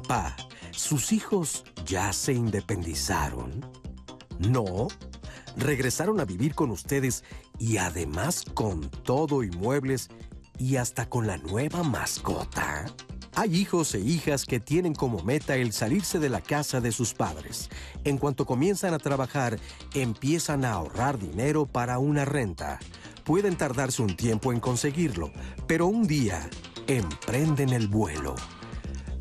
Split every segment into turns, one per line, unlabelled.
Papá, ¿sus hijos ya se independizaron? ¿No? ¿Regresaron a vivir con ustedes y además con todo y muebles y hasta con la nueva mascota? Hay hijos e hijas que tienen como meta el salirse de la casa de sus padres. En cuanto comienzan a trabajar, empiezan a ahorrar dinero para una renta. Pueden tardarse un tiempo en conseguirlo, pero un día emprenden el vuelo.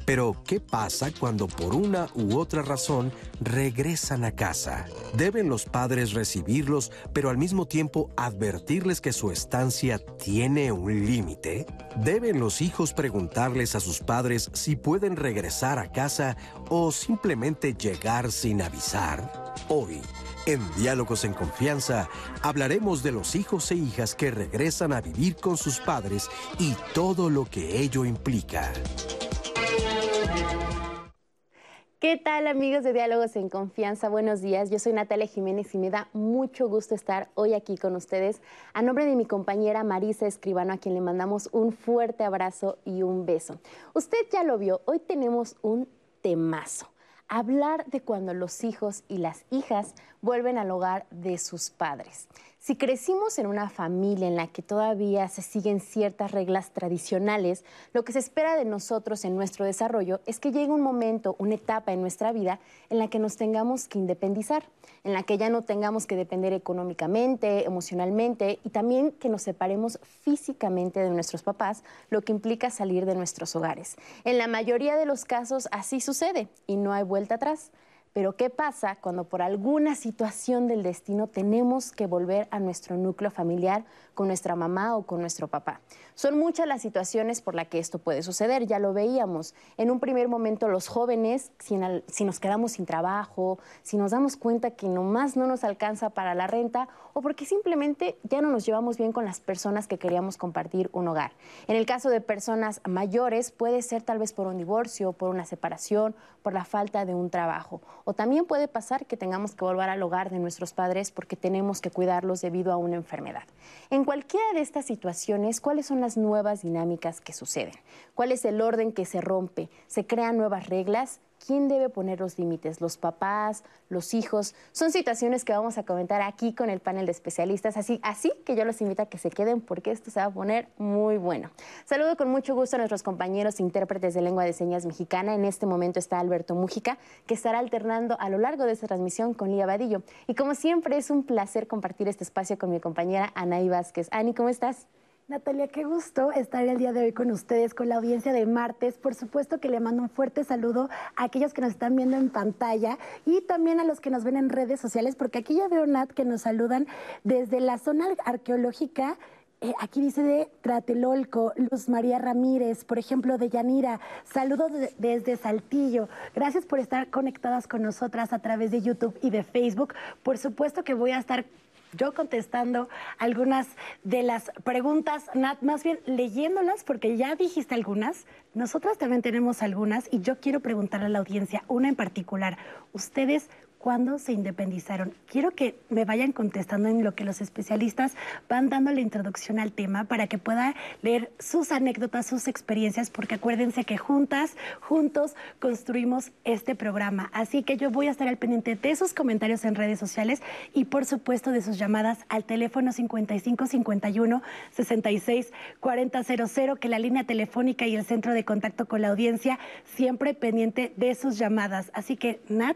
Pero, ¿qué pasa cuando por una u otra razón regresan a casa? ¿Deben los padres recibirlos, pero al mismo tiempo advertirles que su estancia tiene un límite? ¿Deben los hijos preguntarles a sus padres si pueden regresar a casa o simplemente llegar sin avisar? Hoy, en Diálogos en Confianza, hablaremos de los hijos e hijas que regresan a vivir con sus padres y todo lo que ello implica.
¿Qué tal amigos de Diálogos en Confianza? Buenos días, yo soy Natalia Jiménez y me da mucho gusto estar hoy aquí con ustedes a nombre de mi compañera Marisa Escribano a quien le mandamos un fuerte abrazo y un beso. Usted ya lo vio, hoy tenemos un temazo hablar de cuando los hijos y las hijas vuelven al hogar de sus padres. Si crecimos en una familia en la que todavía se siguen ciertas reglas tradicionales, lo que se espera de nosotros en nuestro desarrollo es que llegue un momento, una etapa en nuestra vida en la que nos tengamos que independizar, en la que ya no tengamos que depender económicamente, emocionalmente y también que nos separemos físicamente de nuestros papás, lo que implica salir de nuestros hogares. En la mayoría de los casos así sucede y no hay vuelta atrás. Pero ¿qué pasa cuando por alguna situación del destino tenemos que volver a nuestro núcleo familiar con nuestra mamá o con nuestro papá? Son muchas las situaciones por las que esto puede suceder, ya lo veíamos. En un primer momento los jóvenes, si, nos quedamos sin trabajo, si nos damos cuenta que nomás no nos alcanza para la renta o porque simplemente ya no nos llevamos bien con las personas que queríamos compartir un hogar. En el caso de personas mayores puede ser tal vez por un divorcio, por una separación, por la falta de un trabajo o también puede pasar que tengamos que volver al hogar de nuestros padres porque tenemos que cuidarlos debido a una enfermedad. En cualquiera de estas situaciones, ¿cuáles son las nuevas dinámicas que suceden? ¿Cuál es el orden que se rompe? ¿Se crean nuevas reglas? ¿Quién debe poner los límites? ¿Los papás? ¿Los hijos? Son situaciones que vamos a comentar aquí con el panel de especialistas, así, así que yo los invito a que se queden porque esto se va a poner muy bueno. Saludo con mucho gusto a nuestros compañeros intérpretes de lengua de señas mexicana. En este momento está Alberto Mújica, que estará alternando a lo largo de esta transmisión con Lía Vadillo. Y como siempre, es un placer compartir este espacio con mi compañera Anaí Vázquez. Ani, ¿cómo estás?
Natalia, qué gusto estar el día de hoy con ustedes, con la audiencia de martes. Por supuesto que le mando un fuerte saludo a aquellos que nos están viendo en pantalla y también a los que nos ven en redes sociales, porque aquí ya veo, Nat, que nos saludan desde la zona arqueológica. Eh, aquí dice de Tratelolco, Luz María Ramírez, por ejemplo, de Yanira. Saludos desde Saltillo. Gracias por estar conectadas con nosotras a través de YouTube y de Facebook. Por supuesto que voy a estar yo contestando algunas de las preguntas, Nat, más bien leyéndolas, porque ya dijiste algunas, nosotras también tenemos algunas y yo quiero preguntarle a la audiencia, una en particular, ¿ustedes cuándo se independizaron. Quiero que me vayan contestando en lo que los especialistas van dando la introducción al tema para que pueda leer sus anécdotas, sus experiencias, porque acuérdense que juntas, juntos construimos este programa. Así que yo voy a estar al pendiente de sus comentarios en redes sociales y por supuesto de sus llamadas al teléfono 5551 66 4000, que la línea telefónica y el centro de contacto con la audiencia siempre pendiente de sus llamadas. Así que, Nat,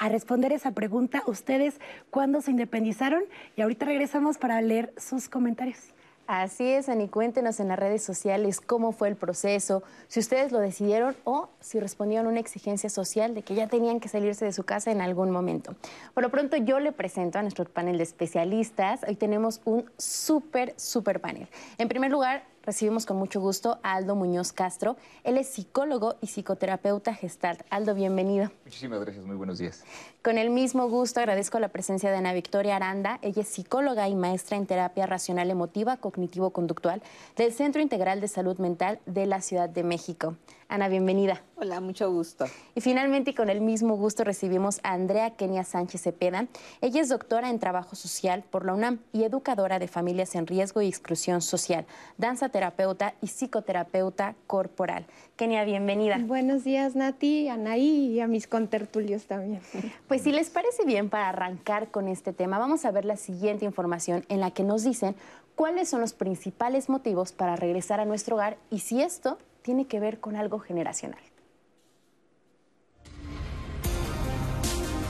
a responder esa pregunta. ¿Ustedes cuándo se independizaron? Y ahorita regresamos para leer sus comentarios.
Así es, Ani, cuéntenos en las redes sociales cómo fue el proceso, si ustedes lo decidieron o si respondieron una exigencia social de que ya tenían que salirse de su casa en algún momento. Por lo pronto yo le presento a nuestro panel de especialistas. Hoy tenemos un súper, súper panel. En primer lugar, recibimos con mucho gusto a Aldo Muñoz Castro. Él es psicólogo y psicoterapeuta gestalt. Aldo, bienvenido.
Muchísimas gracias, muy buenos días.
Con el mismo gusto agradezco la presencia de Ana Victoria Aranda. Ella es psicóloga y maestra en terapia racional emotiva cognitivo-conductual del Centro Integral de Salud Mental de la Ciudad de México. Ana, bienvenida.
Hola, mucho gusto.
Y finalmente, con el mismo gusto, recibimos a Andrea Kenia Sánchez Cepeda. Ella es doctora en trabajo social por la UNAM y educadora de familias en riesgo y exclusión social, danza masoterapeuta y psicoterapeuta corporal. Kenia, bienvenida.
Buenos días, Nati, Anaí y a mis contertulios también.
Pues si les parece bien para arrancar con este tema, vamos a ver la siguiente información en la que nos dicen cuáles son los principales motivos para regresar a nuestro hogar y si esto tiene que ver con algo generacional.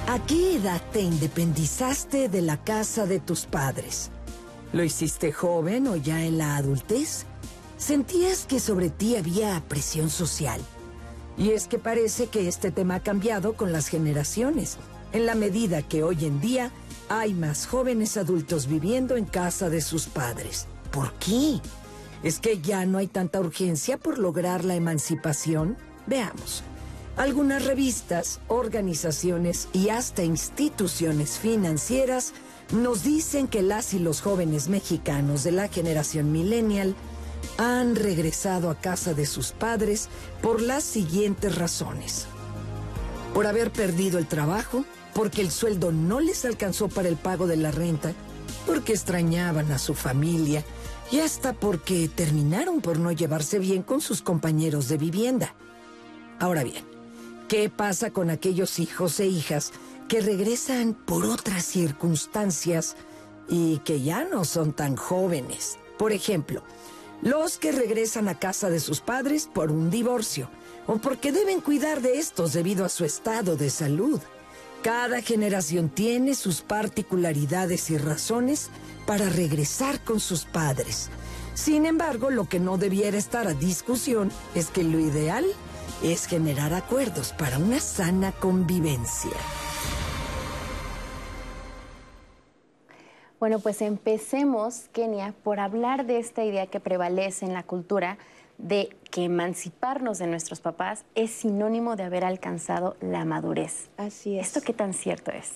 ¿A qué edad te independizaste de la casa de tus padres? ¿Lo hiciste joven o ya en la adultez? ¿Sentías que sobre ti había presión social? Y es que parece que este tema ha cambiado con las generaciones, en la medida que hoy en día hay más jóvenes adultos viviendo en casa de sus padres. ¿Por qué? ¿Es que ya no hay tanta urgencia por lograr la emancipación? Veamos. Algunas revistas, organizaciones y hasta instituciones financieras nos dicen que las y los jóvenes mexicanos de la generación millennial han regresado a casa de sus padres por las siguientes razones. Por haber perdido el trabajo, porque el sueldo no les alcanzó para el pago de la renta, porque extrañaban a su familia y hasta porque terminaron por no llevarse bien con sus compañeros de vivienda. Ahora bien, ¿Qué pasa con aquellos hijos e hijas que regresan por otras circunstancias y que ya no son tan jóvenes? Por ejemplo, los que regresan a casa de sus padres por un divorcio o porque deben cuidar de estos debido a su estado de salud. Cada generación tiene sus particularidades y razones para regresar con sus padres. Sin embargo, lo que no debiera estar a discusión es que lo ideal es generar acuerdos para una sana convivencia.
Bueno, pues empecemos, Kenia, por hablar de esta idea que prevalece en la cultura de que emanciparnos de nuestros papás es sinónimo de haber alcanzado la madurez.
Así es.
¿Esto qué tan cierto es?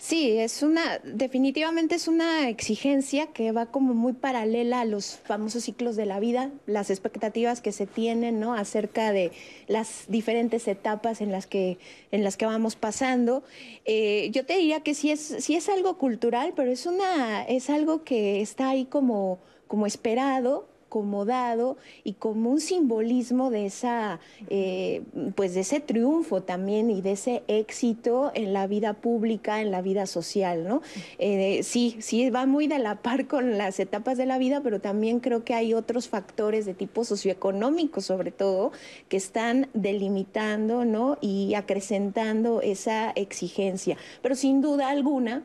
Sí, es una, definitivamente es una exigencia que va como muy paralela a los famosos ciclos de la vida, las expectativas que se tienen, ¿no? Acerca de las diferentes etapas en las que, en las que vamos pasando. Eh, yo te diría que sí es, sí es algo cultural, pero es una, es algo que está ahí como, como esperado acomodado y como un simbolismo de esa, eh, pues de ese triunfo también y de ese éxito en la vida pública, en la vida social, ¿no? Eh, sí, sí va muy de la par con las etapas de la vida, pero también creo que hay otros factores de tipo socioeconómico, sobre todo, que están delimitando, ¿no? Y acrecentando esa exigencia. Pero sin duda alguna,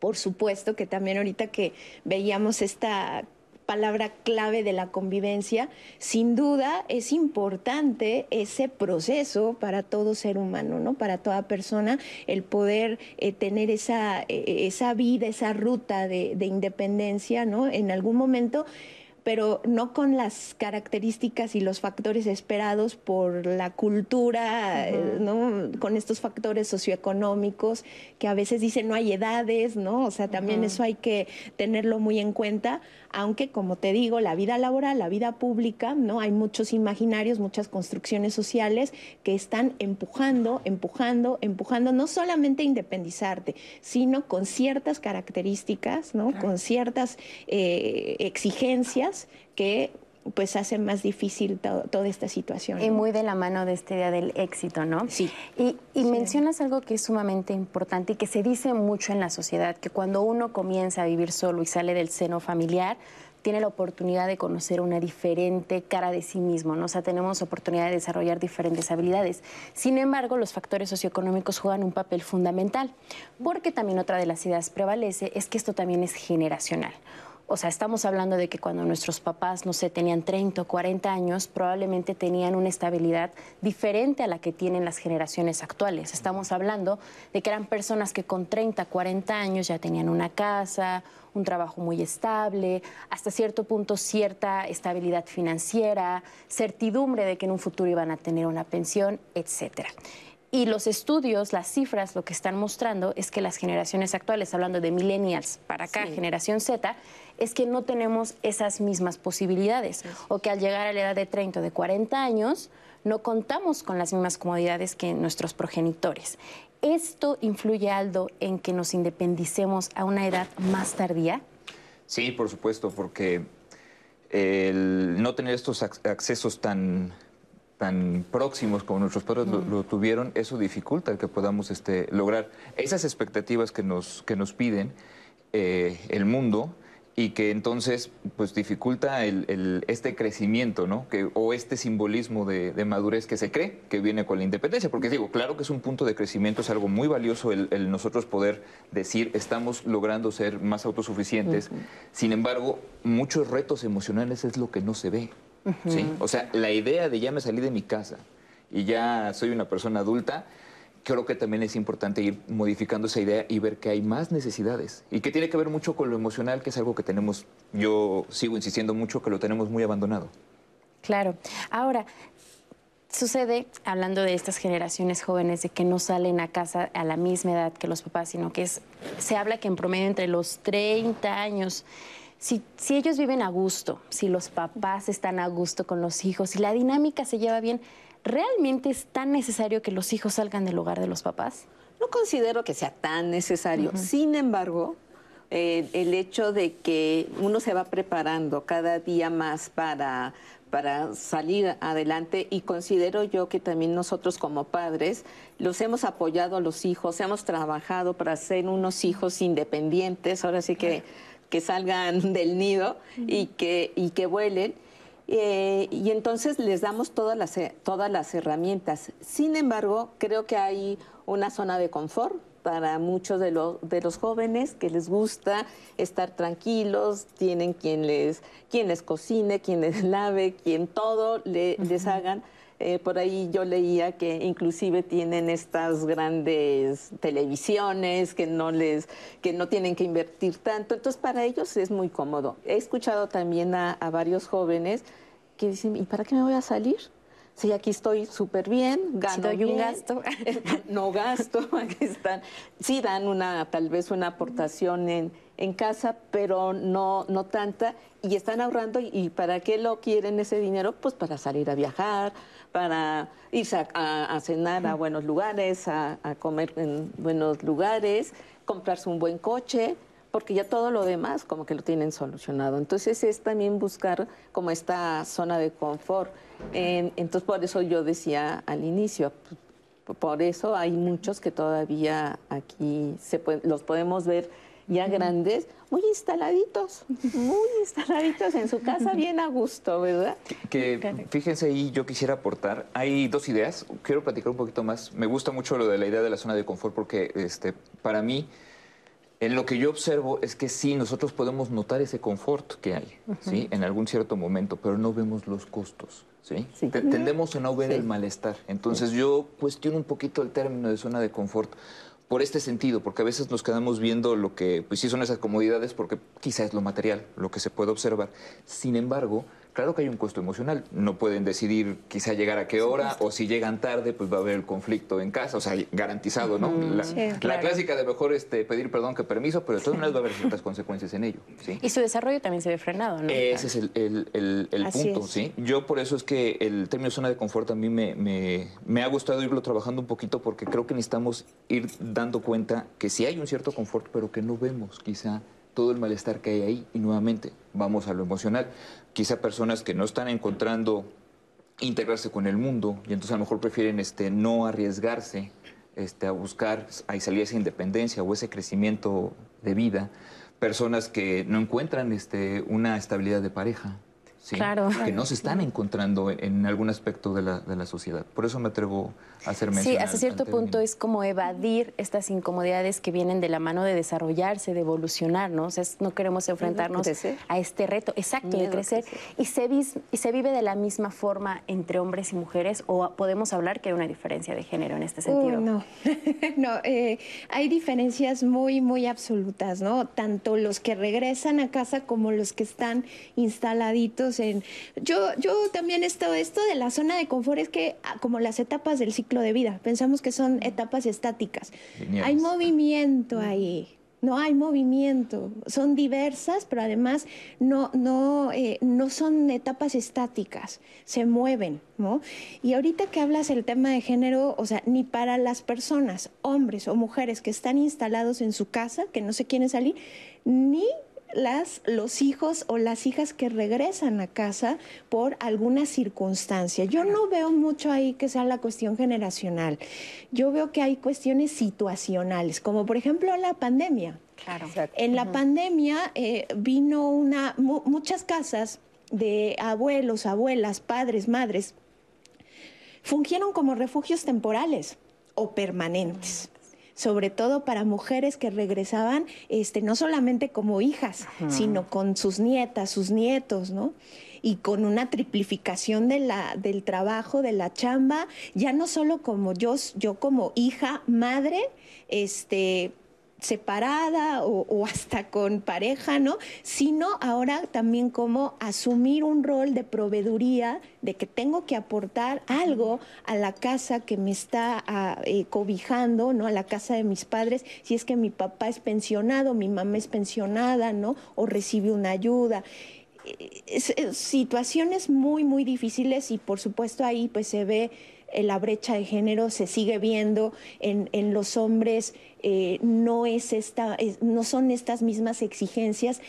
por supuesto que también ahorita que veíamos esta palabra clave de la convivencia, sin duda es importante ese proceso para todo ser humano, ¿no? Para toda persona, el poder eh, tener esa, eh, esa vida, esa ruta de, de independencia, ¿no? En algún momento pero no con las características y los factores esperados por la cultura, eh, ¿no? Con estos factores socioeconómicos que a veces dicen no hay edades, ¿no? O sea, también eso hay que tenerlo muy en cuenta, aunque como te digo, la vida laboral, la vida pública, ¿no? Hay muchos imaginarios, muchas construcciones sociales que están empujando, empujando, empujando no solamente a independizarte, sino con ciertas características, ¿no? Con ciertas eh, exigencias que pues hace más difícil toda esta situación.
Y muy de la mano de este día del éxito, ¿no?
Sí.
Y, mencionas algo que es sumamente importante y que se dice mucho en la sociedad, que cuando uno comienza a vivir solo y sale del seno familiar, tiene la oportunidad de conocer una diferente cara de sí mismo, ¿no? O sea, tenemos oportunidad de desarrollar diferentes habilidades. Sin embargo, los factores socioeconómicos juegan un papel fundamental, porque también otra de las ideas prevalece es que esto también es generacional. O sea, estamos hablando de que cuando nuestros papás, no sé, tenían 30 o 40 años, probablemente tenían una estabilidad diferente a la que tienen las generaciones actuales. Estamos hablando de que eran personas que con 30, 40 años ya tenían una casa, un trabajo muy estable, hasta cierto punto cierta estabilidad financiera, certidumbre de que en un futuro iban a tener una pensión, etcétera. Y los estudios, las cifras, lo que están mostrando es que las generaciones actuales, hablando de millennials para acá, generación Z, es que no tenemos esas mismas posibilidades. O que al llegar a la edad de 30 o de 40 años, no contamos con las mismas comodidades que nuestros progenitores. ¿Esto influye, Aldo, en que nos independicemos a una edad más tardía?
Sí, por supuesto, porque el no tener estos accesos tan tan próximos como nuestros padres lo, tuvieron, eso dificulta el que podamos este, lograr esas expectativas que nos, que nos piden eh, el mundo y que entonces pues dificulta el, este crecimiento, ¿no? Que, o este simbolismo de, madurez que se cree que viene con la independencia. Porque digo, claro que es un punto de crecimiento, es algo muy valioso el, nosotros poder decir estamos logrando ser más autosuficientes. Sin embargo, muchos retos emocionales es lo que no se ve. ¿sí? O sea, la idea de ya me salí de mi casa y ya soy una persona adulta, creo que también es importante ir modificando esa idea y ver que hay más necesidades y que tiene que ver mucho con lo emocional, que es algo que tenemos, yo sigo insistiendo mucho que lo tenemos muy abandonado.
Claro. Ahora, sucede, hablando de estas generaciones jóvenes, de que no salen a casa a la misma edad que los papás, sino que es, se habla que en promedio entre los 30 años si, ellos viven a gusto, si los papás están a gusto con los hijos, si la dinámica se lleva bien, ¿realmente es tan necesario que los hijos salgan del hogar de los papás?
No considero que sea tan necesario. Sin embargo, eh, el hecho de que uno se va preparando cada día más para, para salir adelante y considero yo que también nosotros como padres los hemos apoyado a los hijos, hemos trabajado para ser unos hijos independientes, ahora sí que que salgan del nido y, que, y que vuelen. Eh, y entonces les damos todas las, todas las herramientas. Sin embargo, creo que hay una zona de confort para muchos de, los de los jóvenes que les gusta estar tranquilos, tienen quien les, quien les cocine, quien les lave, quien todo les hagan. Eh, por ahí yo leía que inclusive tienen estas grandes televisiones que no les, que no tienen que invertir tanto. Entonces para ellos es muy cómodo. He escuchado también a, varios jóvenes que dicen, ¿y para qué me voy a salir? Si aquí estoy súper bien, gano
un gasto.
no gasto, aquí están. Sí dan una, tal vez una aportación en, en casa, pero no, no tanta, y están ahorrando. ¿Y para qué lo quieren ese dinero? Pues para salir a viajar, para irse a, cenar a buenos lugares, a, comer en buenos lugares, comprarse un buen coche, porque ya todo lo demás como que lo tienen solucionado. Entonces es también buscar como esta zona de confort. entonces por eso yo decía al inicio, por eso hay muchos que todavía aquí se los podemos ver ya grandes, muy instaladitos, muy instaladitos en su casa, bien a gusto, ¿verdad?
Que, fíjense ahí, yo quisiera aportar, hay dos ideas, quiero platicar un poquito más. Me gusta mucho lo de la idea de la zona de confort porque este, para mí, en lo que yo observo es que sí, nosotros podemos notar ese confort que hay, ¿sí? En algún cierto momento, pero no vemos los costos. ¿Sí? Tendemos a no ver el malestar. Entonces yo cuestiono un poquito el término de zona de confort por este sentido, porque a veces nos quedamos viendo lo que, pues sí son esas comodidades, porque quizá es lo material, lo que se puede observar. Sin embargo, Claro que hay un costo emocional. No pueden decidir quizá llegar a qué hora o si llegan tarde, pues va a haber el conflicto en casa, o sea, garantizado, ¿no? la, clásica de mejor este, pedir perdón que permiso, pero de todas maneras va a haber ciertas consecuencias en ello. ¿sí?
Y su desarrollo también se ve frenado, ¿no?
Ese es el, punto, ¿sí? Yo por eso es que el término zona de confort a mí me, me ha gustado irlo trabajando un poquito porque creo que necesitamos ir dando cuenta que sí hay un cierto confort, pero que no vemos quizá todo el malestar que hay ahí y nuevamente vamos a lo emocional. Quizá personas que no están encontrando integrarse con el mundo y entonces a lo mejor prefieren este, no arriesgarse este, a buscar a salir esa independencia o ese crecimiento de vida. Personas que no encuentran este, una estabilidad de pareja, que no se están encontrando en algún aspecto de la, de la sociedad. Por eso me atrevo a hacer mención.
Sí, hasta cierto punto es como evadir estas incomodidades que vienen de la mano de desarrollarse, de evolucionar, ¿no? O sea, no queremos enfrentarnos a este reto, exacto, de crecer. Y, se y se vive de la misma forma entre hombres y mujeres o podemos hablar que hay una diferencia de género en este sentido.
no, no eh, hay diferencias muy, muy absolutas, ¿no? Tanto los que regresan a casa como los que están instaladitos yo, yo también esto, esto de la zona de confort es que ah, como las etapas del ciclo de vida, pensamos que son etapas estáticas. Hay movimiento ahí. No hay movimiento, son diversas, pero además no, no, eh, no son etapas estáticas, se mueven, ¿no? Y ahorita que hablas el tema de género, o sea, ni para las personas, hombres o mujeres que están instalados en su casa, que no se quieren salir, ni las, los hijos o las hijas que regresan a casa por alguna circunstancia. Yo no veo mucho ahí que sea la cuestión generacional. Yo veo que hay cuestiones situacionales, como por ejemplo la pandemia.
Claro.
En la pandemia eh, vino una, muchas casas de abuelos, abuelas, padres, madres, fungieron como refugios temporales o permanentes sobre todo para mujeres que regresaban este, no solamente como hijas, sino con sus nietas, sus nietos, ¿no? Y con una triplificación de la, del trabajo, de la chamba, ya no solo como yo, yo como hija, madre, este, separada o, hasta con pareja, ¿no? Sino ahora también como asumir un rol de proveeduría, de que tengo que aportar algo a la casa que me está ah, eh, cobijando, ¿no? A la casa de mis padres, si es que mi papá es pensionado, mi mamá es pensionada, ¿no? O recibe una ayuda. situaciones muy, muy difíciles y por supuesto ahí pues se ve eh, la brecha de género se sigue viendo en, en los hombres, eh, no, es esta, no son estas mismas exigencias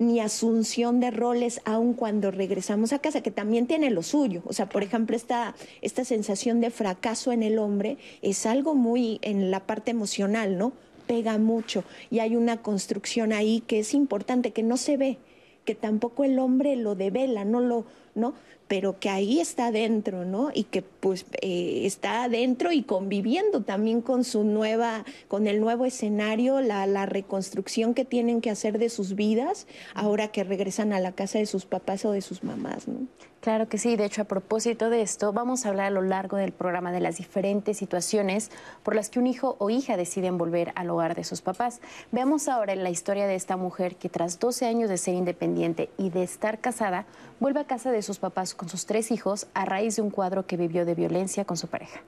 ni asunción de roles aun cuando regresamos a casa, que también tiene lo suyo. O sea, por ejemplo, esta, esta sensación de fracaso en el hombre es algo muy en la parte emocional, ¿no? Pega mucho y hay una construcción ahí que es importante, que no se ve, que tampoco el hombre lo devela, no lo, ¿no? Pero que ahí está dentro, ¿no? Y que pues eh, está adentro y conviviendo también con su nueva, con el nuevo escenario, la, la, reconstrucción que tienen que hacer de sus vidas ahora que regresan a la casa de sus papás o de sus mamás, ¿no?
Claro que sí, de hecho a propósito de esto vamos a hablar a lo largo del programa de las diferentes situaciones por las que un hijo o hija deciden volver al hogar de sus papás. Veamos ahora la historia de esta mujer que tras 12 años de ser independiente y de estar casada, vuelve a casa de sus papás con sus tres hijos a raíz de un cuadro que vivió de violencia con su pareja.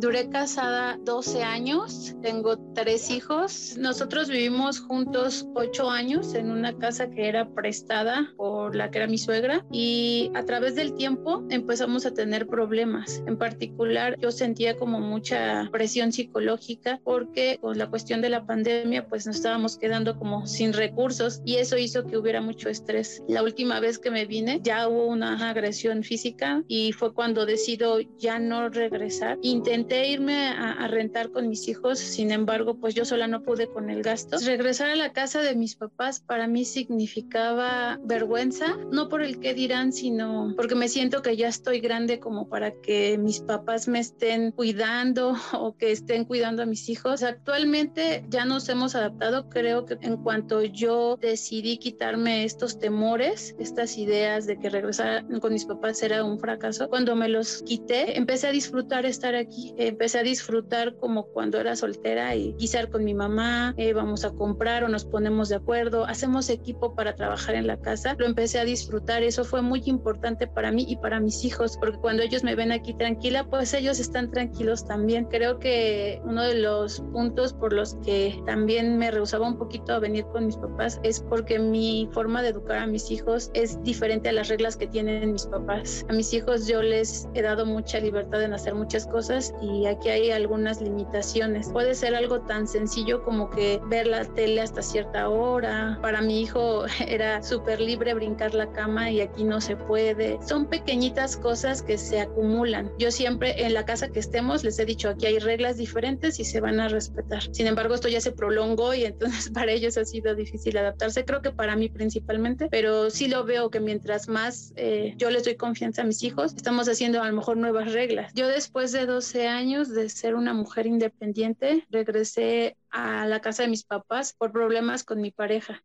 Duré casada 12 años, tengo tres hijos. Nosotros vivimos juntos 8 años en una casa que era prestada por la que era mi suegra y a través del tiempo empezamos a tener problemas. En particular, yo sentía como mucha presión psicológica porque con la cuestión de la pandemia pues nos estábamos quedando como sin recursos y eso hizo que hubiera mucho estrés. La última vez que me vine ya hubo una agresión física y fue cuando decido ya no regresar. Intenté irme a, rentar con mis hijos, sin embargo, pues yo sola no pude con el gasto. Regresar a la casa de mis papás para mí significaba vergüenza, no por el qué dirán, sino porque me siento que ya estoy grande como para que mis papás me estén cuidando o que estén cuidando a mis hijos. Actualmente ya nos hemos adaptado, creo que en cuanto yo decidí quitarme estos temores, estas ideas de que regresar con mis papás era un fracaso, cuando me los quité, empecé a disfrutar estar aquí empecé a disfrutar como cuando era soltera y guisar con mi mamá, eh, vamos a comprar o nos ponemos de acuerdo, hacemos equipo para trabajar en la casa. Lo empecé a disfrutar, eso fue muy importante para mí y para mis hijos, porque cuando ellos me ven aquí tranquila, pues ellos están tranquilos también. Creo que uno de los puntos por los que también me rehusaba un poquito a venir con mis papás es porque mi forma de educar a mis hijos es diferente a las reglas que tienen mis papás. A mis hijos yo les he dado mucha libertad en hacer muchas cosas y aquí hay algunas limitaciones. Puede ser algo tan sencillo como que ver la tele hasta cierta hora. Para mi hijo era súper libre brincar la cama y aquí no se puede. Son pequeñitas cosas que se acumulan. Yo siempre en la casa que estemos les he dicho aquí hay reglas diferentes y se van a respetar. Sin embargo, esto ya se prolongó y entonces para ellos ha sido difícil adaptarse. Creo que para mí principalmente, pero sí lo veo que mientras más eh, yo les doy confianza a mis hijos, estamos haciendo a lo mejor nuevas reglas. Yo después de 12 años de ser una mujer independiente, regresé a la casa de mis papás por problemas con mi pareja.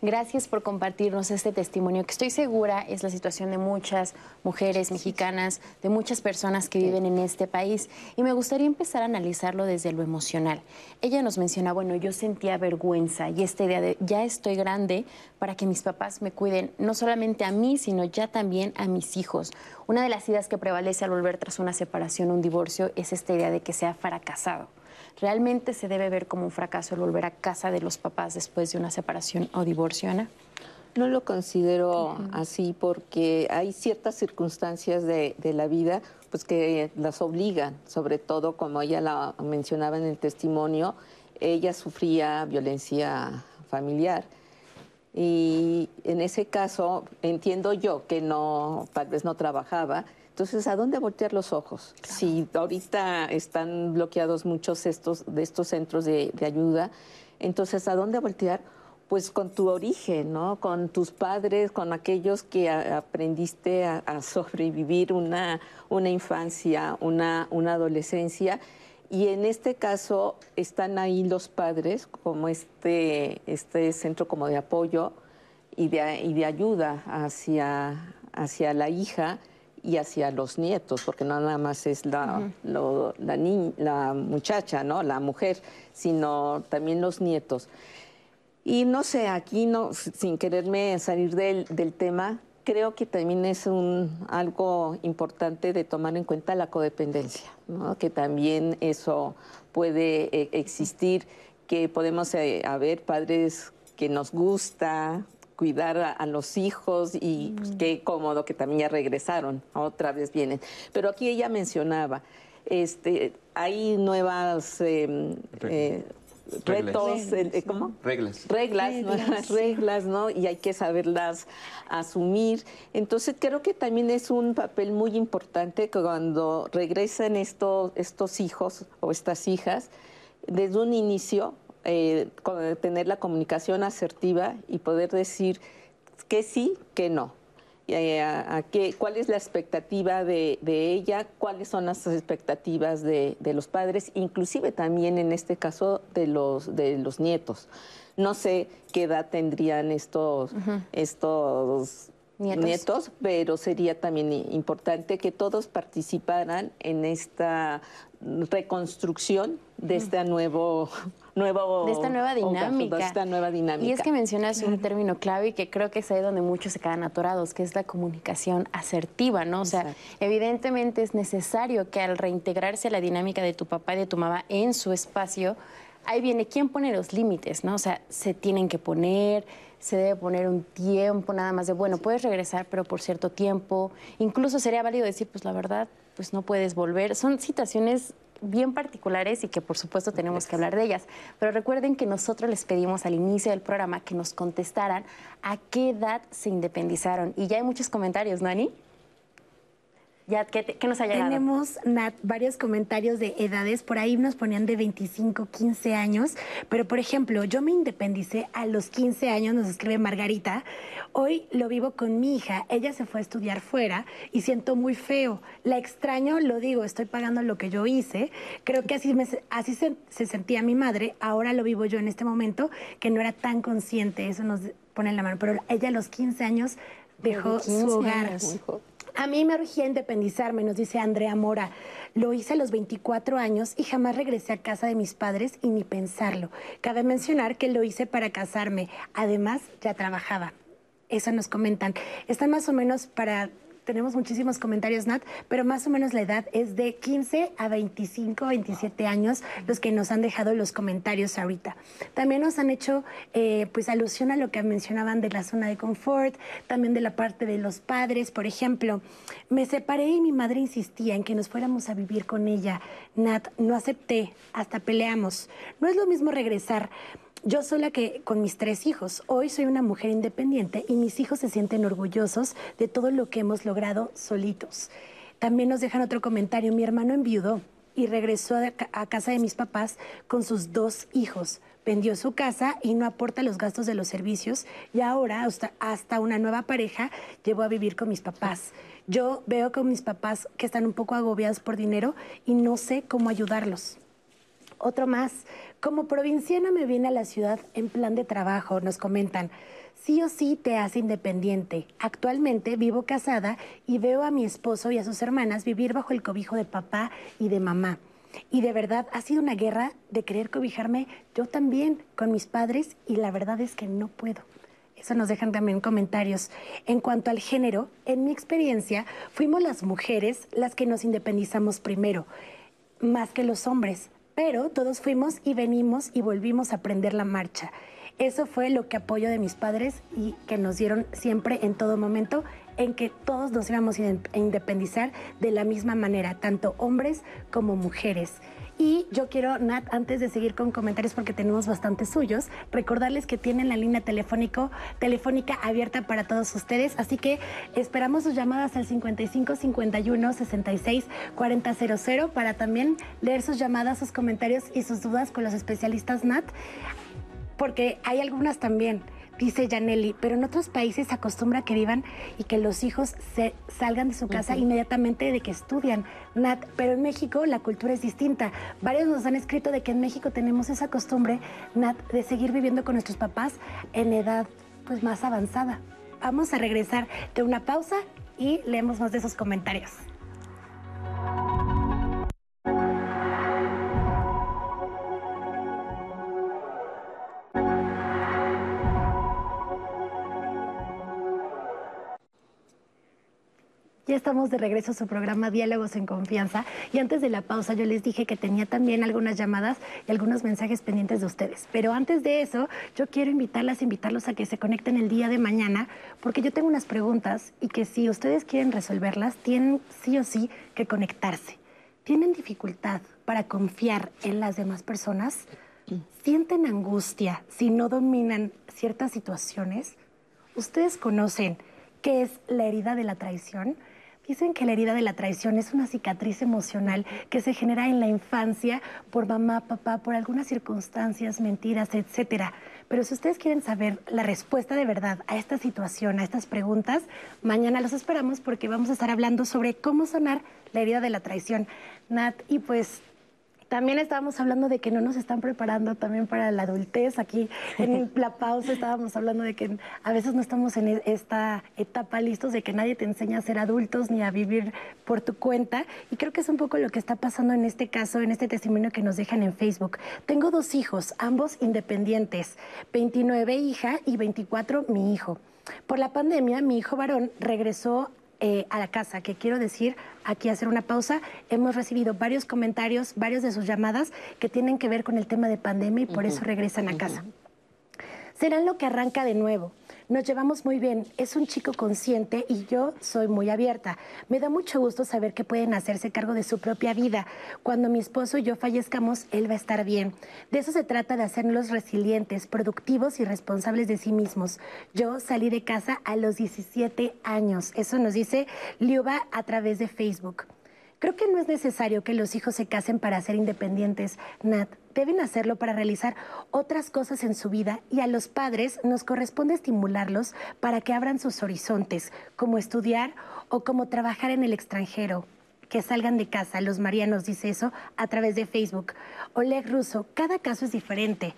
Gracias por compartirnos este testimonio que estoy segura es la situación de muchas mujeres mexicanas, de muchas personas que viven en este país. Y me gustaría empezar a analizarlo desde lo emocional. Ella nos menciona, bueno, yo sentía vergüenza y esta idea de ya estoy grande para que mis papás me cuiden, no solamente a mí, sino ya también a mis hijos. Una de las ideas que prevalece al volver tras una separación o un divorcio es esta idea de que sea fracasado. ¿Realmente se debe ver como un fracaso el volver a casa de los papás después de una separación o divorcio, Ana?
No lo considero así porque hay ciertas circunstancias de, la vida pues que las obligan, sobre todo como ella la mencionaba en el testimonio, ella sufría violencia familiar. Y en ese caso entiendo yo que no, tal vez no trabajaba. Entonces, ¿a dónde voltear los ojos? Si ahorita están bloqueados muchos estos, de estos centros de, de ayuda, entonces, ¿a dónde voltear? Pues con tu origen, ¿no? Con tus padres, con aquellos que a- aprendiste a, a sobrevivir una, una infancia, una, una adolescencia. Y en este caso están ahí los padres, como este, este centro como de apoyo y de, y de ayuda hacia, hacia la hija y hacia los nietos, porque no nada más es la, lo- la, ni- la muchacha, ¿no? la mujer, sino también los nietos. Y no sé, aquí no, sin quererme salir del, del tema, creo que también es un, algo importante de tomar en cuenta la codependencia, ¿no? que también eso puede eh, existir, que podemos eh, haber padres que nos gusta cuidar a, a los hijos y pues, qué cómodo que también ya regresaron, otra vez vienen. Pero aquí ella mencionaba, este, hay nuevas eh, eh,
Reglas.
retos, eh, eh, ¿cómo?
Reglas.
reglas, nuevas reglas, ¿no? Y hay que saberlas asumir. Entonces creo que también es un papel muy importante que cuando regresan estos, estos hijos o estas hijas, desde un inicio, eh, tener la comunicación asertiva y poder decir que sí, que no. Eh, a- a qué- ¿Cuál es la expectativa de, de ella? ¿Cuáles son las expectativas de, de los padres? Inclusive también en este caso de los, de los nietos. No sé qué edad tendrían estos, estos
Nietos.
nietos. pero sería también importante que todos participaran en esta reconstrucción de este nuevo, nuevo
de esta nueva dinámica.
de esta nueva dinámica.
Y es que mencionas un término clave y que creo que es ahí donde muchos se quedan atorados, que es la comunicación asertiva, ¿no? O sea,
Exacto.
evidentemente es necesario que al reintegrarse a la dinámica de tu papá y de tu mamá en su espacio, ahí viene quién pone los límites, ¿no? O sea, se tienen que poner, se debe poner un tiempo nada más de, bueno, puedes regresar, pero por cierto tiempo. Incluso sería válido decir, pues la verdad, pues no puedes volver. Son situaciones bien particulares y que por supuesto tenemos que hablar de ellas. Pero recuerden que nosotros les pedimos al inicio del programa que nos contestaran a qué edad se independizaron. Y ya hay muchos comentarios, ¿no, Ani? Ya, ¿qué, te- qué nos ha llegado?
Tenemos, Nat, varios comentarios de edades. Por ahí nos ponían de 25, 15 años. Pero, por ejemplo, yo me independicé a los 15 años, nos escribe Margarita. Hoy lo vivo con mi hija. Ella se fue a estudiar fuera y siento muy feo. La extraño, lo digo, estoy pagando lo que yo hice. Creo que así, me, así se, se sentía mi madre. Ahora lo vivo yo en este momento, que no era tan consciente. Eso nos pone en la mano. Pero ella a los 15 años dejó
De 15
su hogar.
años.
A mí me urgía independizarme, nos dice Andrea Mora. Lo hice a los 24 años y jamás regresé a casa de mis padres y ni pensarlo. Cabe mencionar que lo hice para casarme. Además, ya trabajaba. Eso nos comentan. Están más o menos para... Tenemos muchísimos comentarios, Nat, pero más o menos la edad es de 15 a 25, 27 años los que nos han dejado los comentarios ahorita. También nos han hecho eh, pues alusión a lo que mencionaban de la zona de confort, también de la parte de los padres. Por ejemplo, me separé y mi madre insistía en que nos fuéramos a vivir con ella. Nat, no acepté, hasta peleamos. No es lo mismo regresar. Yo sola que con mis tres hijos. Hoy soy una mujer independiente y mis hijos se sienten orgullosos de todo lo que hemos logrado solitos. También nos dejan otro comentario. Mi hermano enviudó y regresó a, ca- a casa de mis papás con sus dos hijos. Vendió su casa y no aporta los gastos de los servicios y ahora hasta una nueva pareja llevó a vivir con mis papás. Yo veo con mis papás que están un poco agobiados por dinero y no sé cómo ayudarlos. Otro más. Como provinciana me vine a la ciudad en plan de trabajo, nos comentan. Sí o sí te hace independiente. Actualmente vivo casada y veo a mi esposo y a sus hermanas vivir bajo el cobijo de papá y de mamá. Y de verdad ha sido una guerra de querer cobijarme yo también con mis padres y la verdad es que no puedo. Eso nos dejan también comentarios. En cuanto al género, en mi experiencia, fuimos las mujeres las que nos independizamos primero, más que los hombres, pero todos fuimos y venimos y volvimos a aprender la marcha. Eso fue lo que apoyo de mis padres y que nos dieron siempre en todo momento en que todos nos íbamos a independizar de la misma manera, tanto hombres como mujeres. Y yo quiero, Nat, antes de seguir con comentarios, porque tenemos bastantes suyos, recordarles que tienen la línea telefónico, telefónica abierta para todos ustedes. Así que esperamos sus llamadas al 55 51 66 4000 para también leer sus llamadas, sus comentarios y sus dudas con los especialistas Nat, porque hay algunas también dice Janelli, pero en otros países se acostumbra que vivan y que los hijos se salgan de su casa inmediatamente de que estudian. Nat, pero en México la cultura es distinta. Varios nos han escrito de que en México tenemos esa costumbre, Nat, de seguir viviendo con nuestros papás en edad pues más avanzada. Vamos a regresar de una pausa y leemos más de esos comentarios. Ya estamos de regreso a su programa Diálogos en Confianza y antes de la pausa yo les dije que tenía también algunas llamadas y algunos mensajes pendientes de ustedes. Pero antes de eso, yo quiero invitarlas, invitarlos a que se conecten el día de mañana porque yo tengo unas preguntas y que si ustedes quieren resolverlas, tienen sí o sí que conectarse. ¿Tienen dificultad para confiar en las demás personas? ¿Sienten angustia si no dominan ciertas situaciones? ¿Ustedes conocen qué es la herida de la traición? Dicen que la herida de la traición es una cicatriz emocional que se genera en la infancia por mamá, papá, por algunas circunstancias, mentiras, etcétera. Pero si ustedes quieren saber la respuesta de verdad a esta situación, a estas preguntas, mañana los esperamos porque vamos a estar hablando sobre cómo sanar la herida de la traición. Nat, y pues también estábamos hablando de que no nos están preparando también para la adultez. Aquí en la pausa estábamos hablando de que a veces no estamos en e-, esta etapa listos de que nadie te enseña a ser adultos ni a vivir por tu cuenta. Y creo que es un poco lo que está pasando en este caso, en este testimonio que nos dejan en Facebook. Tengo dos hijos, ambos independientes, 29 hija y 24 mi hijo. Por la pandemia, mi hijo varón regresó eh, a la casa, que quiero decir, aquí hacer una pausa, hemos recibido varios comentarios, varios de sus llamadas que tienen que ver con el tema de pandemia y por eso regresan a casa. Serán lo que arranca de nuevo. Nos llevamos muy bien, es un chico consciente y yo soy muy abierta. Me da mucho gusto saber que pueden hacerse cargo de su propia vida. Cuando mi esposo y yo fallezcamos, él va a estar bien. De eso se trata de hacernos resilientes, productivos y responsables de sí mismos. Yo salí de casa a los 17 años. Eso nos dice Liuba a través de Facebook. Creo que no es necesario que los hijos se casen para ser independientes, Nat. Deben hacerlo para realizar otras cosas en su vida y a los padres nos corresponde estimularlos para que abran sus horizontes, como estudiar o como trabajar en el extranjero. Que salgan de casa, los Marianos dice eso a través de Facebook. Oleg Russo, cada caso es diferente.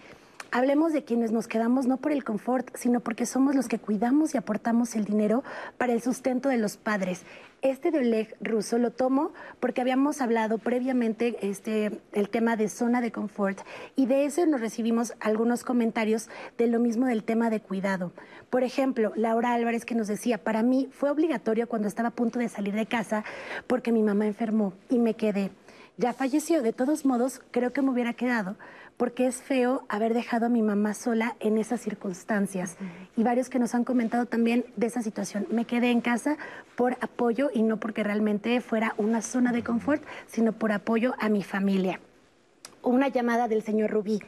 Hablemos de quienes nos quedamos no por el confort, sino porque somos los que cuidamos y aportamos el dinero para el sustento de los padres. Este de Oleg Russo lo tomo porque habíamos hablado previamente este, el tema de zona de confort y de eso nos recibimos algunos comentarios de lo mismo del tema de cuidado. Por ejemplo, Laura Álvarez que nos decía, para mí fue obligatorio cuando estaba a punto de salir de casa porque mi mamá enfermó y me quedé. Ya falleció, de todos modos creo que me hubiera quedado porque es feo haber dejado a mi mamá sola en esas circunstancias. Y varios que nos han comentado también de esa situación. Me quedé en casa por apoyo y no porque realmente fuera una zona de confort, sino por apoyo a mi familia. Una llamada del señor Rubí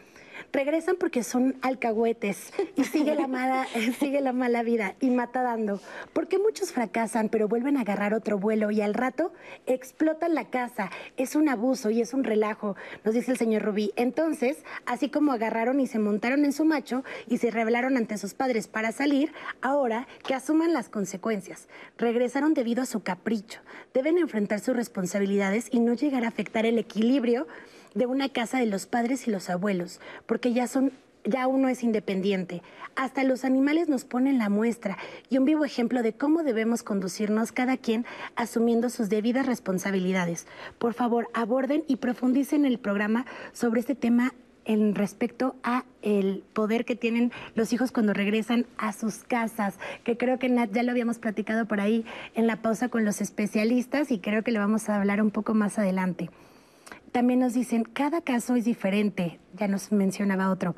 regresan porque son alcahuetes y sigue la mala, sigue la mala vida y mata dando. Porque muchos fracasan, pero vuelven a agarrar otro vuelo y al rato explotan la casa. Es un abuso y es un relajo, nos dice el señor Rubí. Entonces, así como agarraron y se montaron en su macho y se rebelaron ante sus padres para salir, ahora que asuman las consecuencias. Regresaron debido a su capricho. Deben enfrentar sus responsabilidades y no llegar a afectar el equilibrio de una casa de los padres y los abuelos, porque ya son ya uno es independiente. Hasta los animales nos ponen la muestra y un vivo ejemplo de cómo debemos conducirnos cada quien asumiendo sus debidas responsabilidades. Por favor, aborden y profundicen el programa sobre este tema en respecto a el poder que tienen los hijos cuando regresan a sus casas, que creo que ya lo habíamos platicado por ahí en la pausa con los especialistas y creo que le vamos a hablar un poco más adelante. También nos dicen, cada caso es diferente, ya nos mencionaba otro.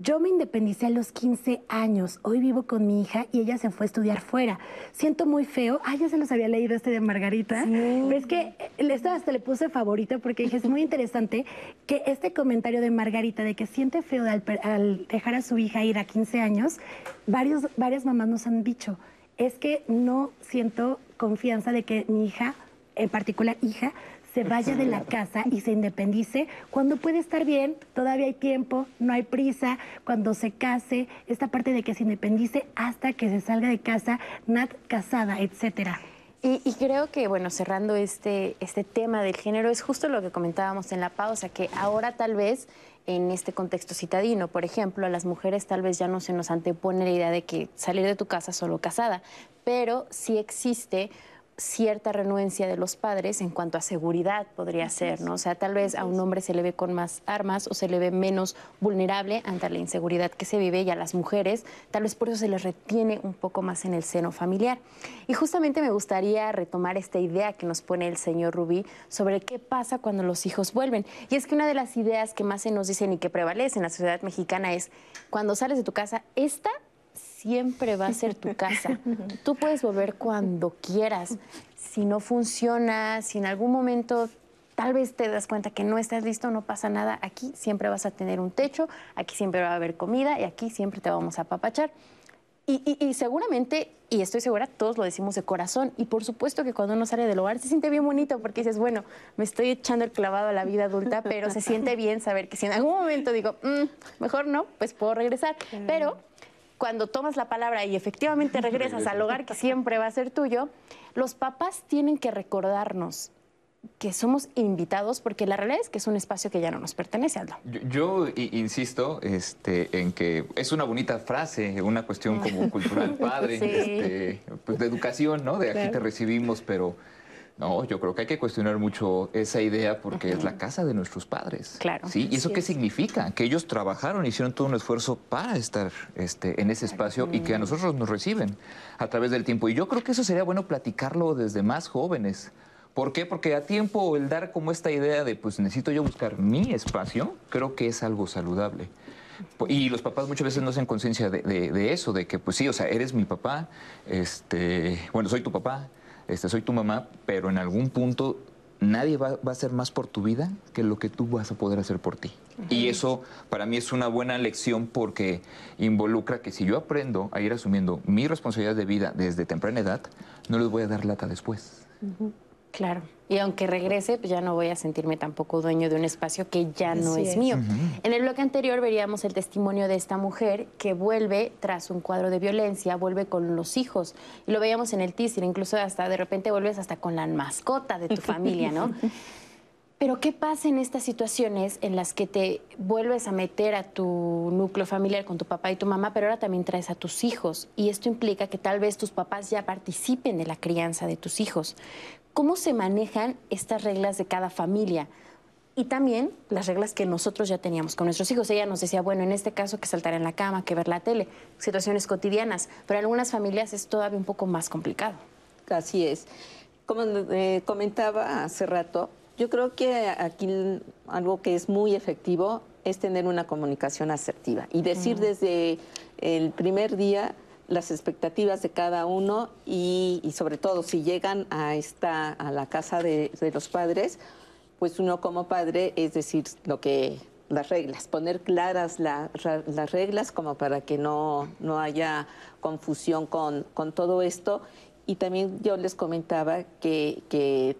Yo me independicé a los 15 años. Hoy vivo con mi hija y ella se fue a estudiar fuera. Siento muy feo. Ah, ya se los había leído este de Margarita. Pero es que esto hasta le puse favorito porque dije, es muy interesante que este comentario de Margarita de que siente feo al, al dejar a su hija ir a 15 años, varios, varias mamás nos han dicho, es que no siento confianza de que mi hija, en particular hija, se vaya de la casa y se independice cuando puede estar bien, todavía hay tiempo, no hay prisa, cuando se case, esta parte de que se independice hasta que se salga de casa, nat casada, etcétera.
Y, creo que, bueno, cerrando este, este tema del género, es justo lo que comentábamos en la pausa, que ahora tal vez en este contexto citadino, por ejemplo, a las mujeres tal vez ya no se nos antepone la idea de que salir de tu casa solo casada, pero sí existe cierta renuencia de los padres en cuanto a seguridad podría ser, ¿no? O sea, tal vez a un hombre se le ve con más armas o se le ve menos vulnerable ante la inseguridad que se vive y a las mujeres tal vez por eso se les retiene un poco más en el seno familiar. Y justamente me gustaría retomar esta idea que nos pone el señor Rubí sobre qué pasa cuando los hijos vuelven. Y es que una de las ideas que más se nos dicen y que prevalece en la sociedad mexicana es cuando sales de tu casa, esta siempre va a ser tu casa. Tú puedes volver cuando quieras. Si no funciona, si en algún momento tal vez te das cuenta que no estás listo, no pasa nada. Aquí siempre vas a tener un techo, aquí siempre va a haber comida y aquí siempre te vamos a apapachar. Y, y, seguramente, y estoy segura, todos lo decimos de corazón. Y por supuesto que cuando uno sale del hogar se siente bien bonito porque dices, bueno, me estoy echando el clavado a la vida adulta, pero se siente bien saber que si en algún momento digo, mm, mejor no, pues puedo regresar. Pero cuando tomas la palabra y efectivamente regresas al hogar que siempre va a ser tuyo, los papás tienen que recordarnos que somos invitados porque la realidad es que es un espacio que ya no nos pertenece, Aldo.
Yo, yo insisto este, en que es una bonita frase, una cuestión como cultural padre, este, pues de educación, ¿no? De aquí te recibimos, pero no, yo creo que hay que cuestionar mucho esa idea porque es la casa de nuestros padres.
Claro.
¿sí? ¿Y eso qué significa? Que ellos trabajaron, hicieron todo un esfuerzo para estar este, en ese espacio y que a nosotros nos reciben a través del tiempo. Y yo creo que eso sería bueno platicarlo desde más jóvenes. ¿Por qué? Porque a tiempo el dar como esta idea de, pues necesito yo buscar mi espacio, creo que es algo saludable. Y los papás muchas veces no hacen conciencia de, de, eso, de que pues sí, o sea, eres mi papá, este, bueno, soy tu papá, este, soy tu mamá, pero en algún punto nadie va, a hacer más por tu vida que lo que tú vas a poder hacer por ti. Y eso para mí es una buena lección porque involucra que si yo aprendo a ir asumiendo mi responsabilidad de vida desde temprana edad, no les voy a dar lata después.
Claro. Y aunque regrese, pues ya no voy a sentirme tampoco dueño de un espacio que ya no es, mío. En el bloque anterior veríamos el testimonio de esta mujer que vuelve tras un cuadro de violencia, vuelve con los hijos. Y lo veíamos en el teaser, incluso hasta de repente vuelves hasta con la mascota de tu familia, ¿no? Pero ¿qué pasa en estas situaciones en las que te vuelves a meter a tu núcleo familiar con tu papá y tu mamá, pero ahora también traes a tus hijos? Y esto implica que tal vez tus papás ya participen de la crianza de tus hijos. ¿Cómo se manejan estas reglas de cada familia? Y también las reglas que nosotros ya teníamos con nuestros hijos. Ella nos decía, bueno, en este caso que saltar en la cama, que ver la tele, situaciones cotidianas, pero en algunas familias es todavía un poco más complicado.
Así es. Como eh, comentaba hace rato, yo creo que aquí algo que es muy efectivo es tener una comunicación asertiva y decir desde el primer día las expectativas de cada uno y, sobre todo si llegan a esta a la casa de, los padres, pues uno como padre es decir lo que las reglas, poner claras las reglas como para que no, no haya confusión con, con todo esto. Y también yo les comentaba que,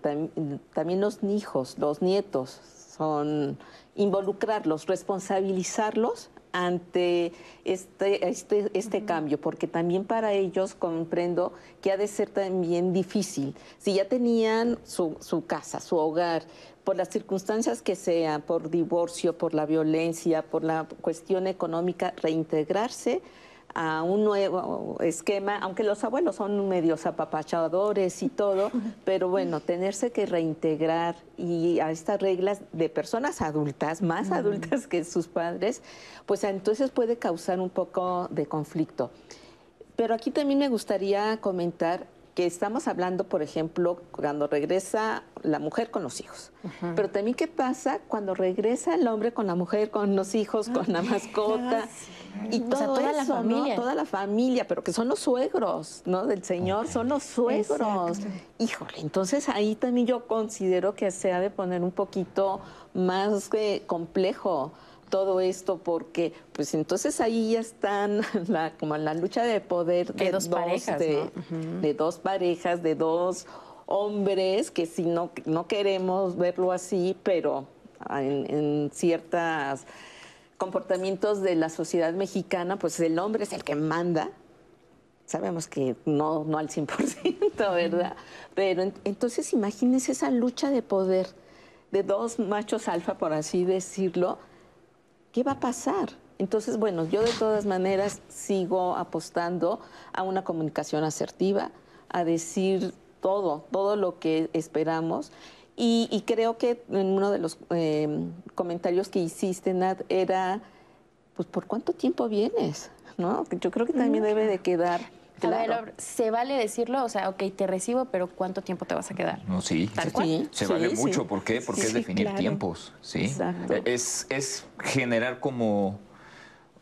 también los hijos, los nietos, son involucrarlos, responsabilizarlos ante este, este, este cambio, porque también para ellos comprendo que ha de ser también difícil. Si ya tenían su, su casa, su hogar, por las circunstancias que sean, por divorcio, por la violencia, por la cuestión económica, reintegrarse a un nuevo esquema, aunque los abuelos son medios apapachadores y todo, pero bueno, tenerse que reintegrar y a estas reglas de personas adultas, más adultas que sus padres, pues entonces puede causar un poco de conflicto. Pero aquí también me gustaría comentar porque estamos hablando, por ejemplo, cuando regresa la mujer con los hijos. Pero también qué pasa cuando regresa el hombre con la mujer, con los hijos, con la mascota. Y todo
toda la familia.
Toda la familia, pero que son los suegros, ¿no? Del Señor, son los suegros. Híjole, entonces ahí también yo considero que se ha de poner un poquito más eh, complejo todo esto porque pues entonces ahí ya están la, como la lucha de poder
De dos parejas,
de,
¿no?
de dos parejas, de dos hombres que si no, no queremos verlo así, pero en, en ciertos comportamientos de la sociedad mexicana, pues el hombre es el que manda. Sabemos que no, no al 100%, ¿verdad? Pero en- entonces imagínense esa lucha de poder de dos machos alfa, por así decirlo, ¿qué va a pasar? Entonces, bueno, yo de todas maneras sigo apostando a una comunicación asertiva, a decir todo, todo lo que esperamos. Y, y creo que en uno de los eh, comentarios que hiciste, Nat, era, pues, ¿por cuánto tiempo vienes? ¿No? Yo creo que también debe de quedar
A ver,
claro.
¿se vale decirlo? O sea, ok, te recibo, pero ¿cuánto tiempo te vas a quedar?
No, sí.
Tal
se,
cual.
Sí,
se
sí,
vale
sí.
mucho. ¿Por qué? Porque es definir
claro.
tiempos. ¿sí?
Exacto.
Es, es generar como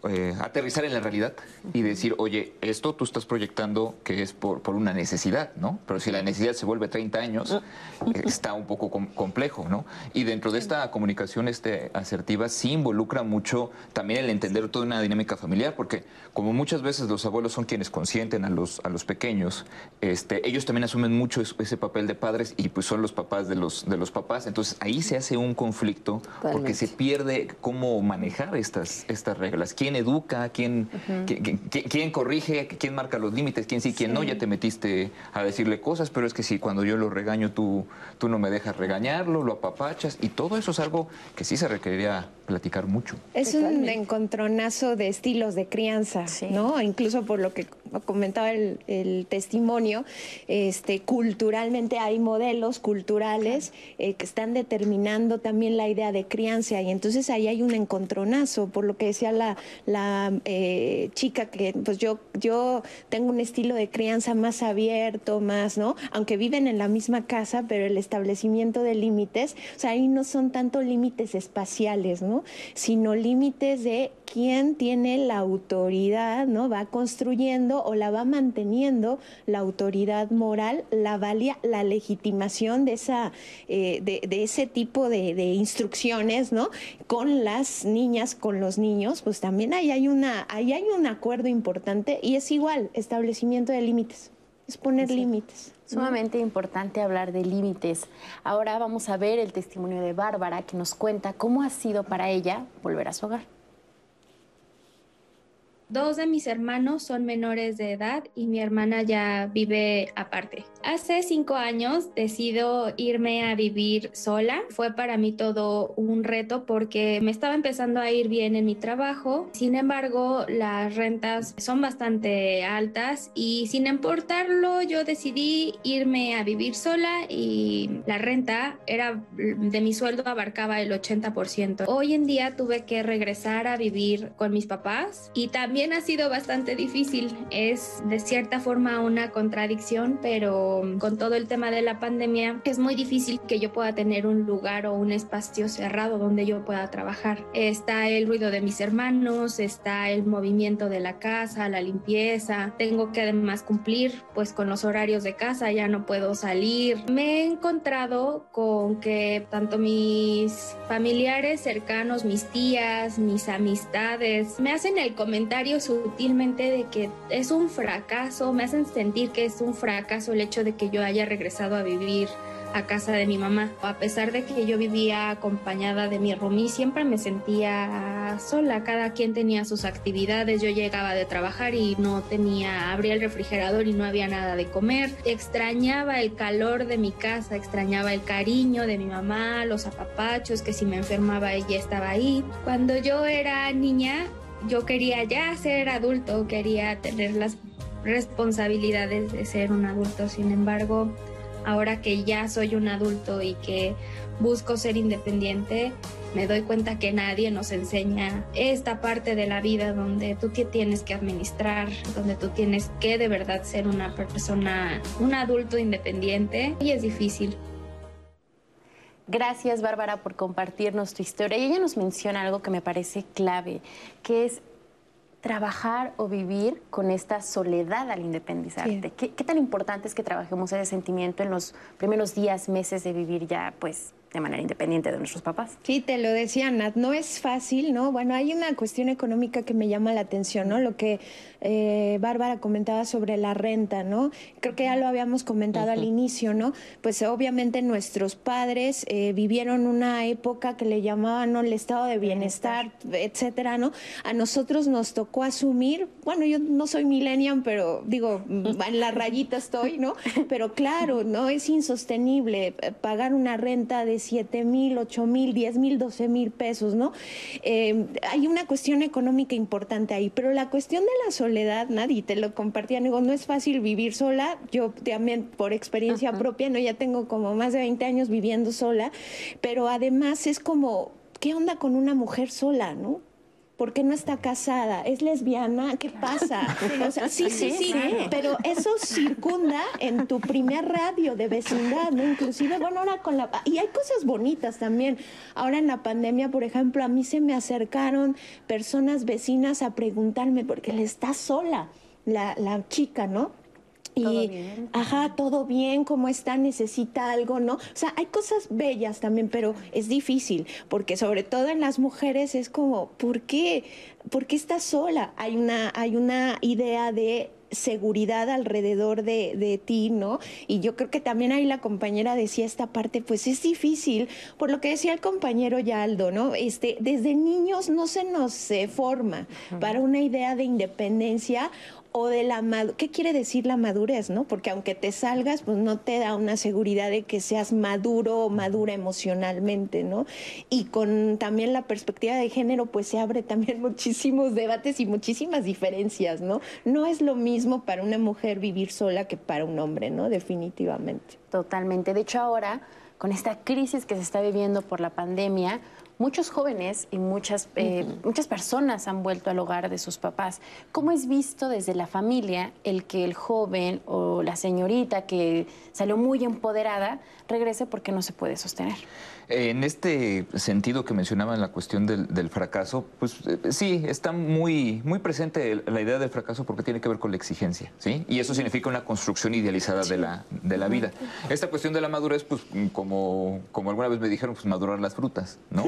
eh, aterrizar en la realidad y decir, oye, esto tú estás proyectando que es por, por una necesidad, ¿no? Pero si la necesidad se vuelve 30 años, eh, está un poco com- complejo, ¿no? Y dentro de esta comunicación este, asertiva sí involucra mucho también el entender toda una dinámica familiar, porque como muchas veces los abuelos son quienes consienten a los, a los pequeños, este, ellos también asumen mucho es- ese papel de padres y pues son los papás de los, de los papás. Entonces ahí se hace un conflicto porque
Totalmente.
se pierde cómo manejar estas, estas reglas. ¿Quién educa? ¿Quién, qui- qui- qui- quién corrige? ¿Quién marca los límites? ¿Quién sí, quién no? Ya te metiste a decirle cosas, pero es que si cuando yo lo regaño tú, tú no me dejas regañarlo, lo apapachas y todo eso es algo que sí se requeriría platicar mucho.
Es un encontronazo de estilos de crianza,
Sí.
¿no? Incluso por lo que comentaba el, el testimonio, este, culturalmente hay modelos culturales eh, que están determinando también la idea de crianza y entonces ahí hay un encontronazo, por lo que decía la, la eh, chica que pues yo, yo tengo un estilo de crianza más abierto, más, ¿no? Aunque viven en la misma casa, pero el establecimiento de límites, o sea, ahí no son tanto límites espaciales, ¿no? Sino límites de quién tiene la autoridad, ¿no? Va construyendo o la va manteniendo la autoridad moral, la valía, la legitimación de esa, eh, de, ese tipo de, de instrucciones, ¿no? Con las niñas, con los niños, pues también ahí hay una, ahí hay un acuerdo importante y es igual, establecimiento de límites, es poner límites.
Sumamente importante hablar de límites. Ahora vamos a ver el testimonio de Bárbara que nos cuenta cómo ha sido para ella volver a su hogar.
Dos de mis hermanos son menores de edad y mi hermana ya vive aparte. Hace cinco años decido irme a vivir sola. Fue para mí todo un reto porque me estaba empezando a ir bien en mi trabajo. Sin embargo, las rentas son bastante altas y sin importarlo yo decidí irme a vivir sola y la renta era de mi sueldo abarcaba el 80%. Hoy en día tuve que regresar a vivir con mis papás y también ha sido bastante difícil. Es de cierta forma una contradicción, pero con todo el tema de la pandemia es muy difícil que yo pueda tener un lugar o un espacio cerrado donde yo pueda trabajar. Está el ruido de mis hermanos, está el movimiento de la casa, la limpieza. Tengo que además cumplir pues con los horarios de casa, ya no puedo salir. Me he encontrado con que tanto mis familiares cercanos, mis tías, mis amistades, me hacen el comentario sutilmente de que es un fracaso, me hacen sentir que es un fracaso el hecho de que yo haya regresado a vivir a casa de mi mamá. A pesar de que yo vivía acompañada de mi roomie, siempre me sentía sola. Cada quien tenía sus actividades. Yo llegaba de trabajar y no tenía, abría el refrigerador y no había nada de comer. Extrañaba el calor de mi casa, extrañaba el cariño de mi mamá, los apapachos, que si me enfermaba ella estaba ahí. Cuando yo era niña, yo quería ya ser adulto, quería tener las responsabilidades de ser un adulto. Sin embargo, ahora que ya soy un adulto y que busco ser independiente, me doy cuenta que nadie nos enseña esta parte de la vida donde tú te tienes que administrar, donde tú tienes que de verdad ser una persona, un adulto independiente y es difícil.
Gracias Bárbara por compartirnos tu historia. Y ella nos menciona algo que me parece clave, que es trabajar o vivir con esta soledad al independizarte. ¿Qué, ¿Qué, tan importante es que trabajemos ese sentimiento en los primeros días, meses de vivir ya, pues, de manera independiente de nuestros papás.
Sí, te lo decía Nat, no es fácil, ¿no? Bueno, hay una cuestión económica que me llama la atención, ¿no? Lo que eh, Bárbara comentaba sobre la renta, ¿no? Creo que ya lo habíamos comentado al inicio, ¿no? Pues obviamente nuestros padres eh, vivieron una época que le llamaban ¿no? el estado de bienestar, etcétera, ¿no? A nosotros nos tocó asumir, bueno, yo no soy millennial, pero digo, en la rayita estoy, ¿no? Pero claro, ¿no? Es insostenible eh, pagar una renta de 7 mil, 8 mil, 10 mil, 12 mil pesos, ¿no? Eh, hay una cuestión económica importante ahí, pero la cuestión de la soledad, nadie te lo compartía, digo, no es fácil vivir sola, yo también por experiencia propia, ¿no? Ya tengo como más de 20 años viviendo sola, pero además es como, ¿qué onda con una mujer sola, ¿no? ¿Por qué no está casada? ¿Es lesbiana? ¿Qué pasa? sí, sí, sí, pero eso circunda en tu primer radio de vecindad, ¿no? Inclusive, bueno, ahora con la... Y hay cosas bonitas también. Ahora en la pandemia, por ejemplo, a mí se me acercaron personas vecinas a preguntarme, porque le está sola la, la chica, ¿no? Y ajá, todo bien, ¿cómo está? Necesita algo, ¿no? O sea, hay cosas bellas también, pero es difícil, porque sobre todo en las mujeres es como, ¿por qué? ¿Por qué estás sola? Hay una, hay una idea de seguridad alrededor de, de, ti, ¿no? Y yo creo que también ahí la compañera decía esta parte, pues es difícil, por lo que decía el compañero Yaldo, ¿no? Este, desde niños no se nos forma para una idea de independencia o de la ¿qué quiere decir la madurez, no? Porque aunque te salgas, pues no te da una seguridad de que seas maduro o madura emocionalmente, ¿no? Y con también la perspectiva de género, pues se abre también muchísimos debates y muchísimas diferencias, ¿no? No es lo mismo para una mujer vivir sola que para un hombre, ¿no? Definitivamente.
Totalmente. De hecho, ahora, con esta crisis que se está viviendo por la pandemia, muchos jóvenes y muchas, eh, muchas personas han vuelto al hogar de sus papás. ¿Cómo es visto desde la familia el que el joven o la señorita que salió muy empoderada regrese porque no se puede sostener?
En este sentido que mencionaba en la cuestión del, fracaso, pues eh, sí, está muy, muy presente la idea del fracaso porque tiene que ver con la exigencia, ¿sí? Y eso significa una construcción idealizada de, la, de la vida. Esta cuestión de la madurez, pues como, como alguna vez me dijeron, pues madurar las frutas, ¿no?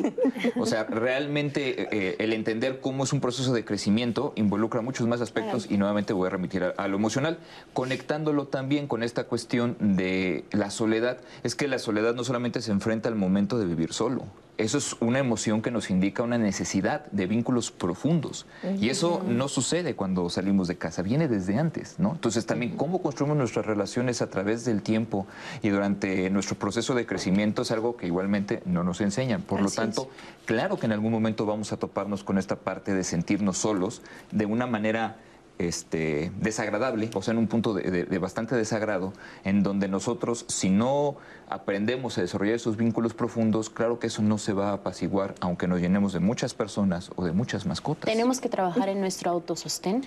O sea, realmente eh, el entender cómo es un proceso de crecimiento involucra muchos más aspectos y nuevamente voy a remitir a lo emocional, conectándolo también con esta cuestión de la soledad. Es que la soledad no solamente se enfrenta al momento de vivir solo. Eso es una emoción que nos indica una necesidad de vínculos profundos. Y eso no sucede cuando salimos de casa, viene desde antes, ¿no? Entonces también cómo construimos nuestras relaciones a través del tiempo y durante nuestro proceso de crecimiento es algo que igualmente no nos enseñan. Por lo tanto, claro que en algún momento vamos a toparnos con esta parte de sentirnos solos de una manera este, desagradable, o sea, en un punto de, bastante desagrado, en donde nosotros, si no aprendemos a desarrollar esos vínculos profundos, claro que eso no se va a apaciguar, aunque nos llenemos de muchas personas o de muchas mascotas.
¿Tenemos que trabajar en nuestro autosostén?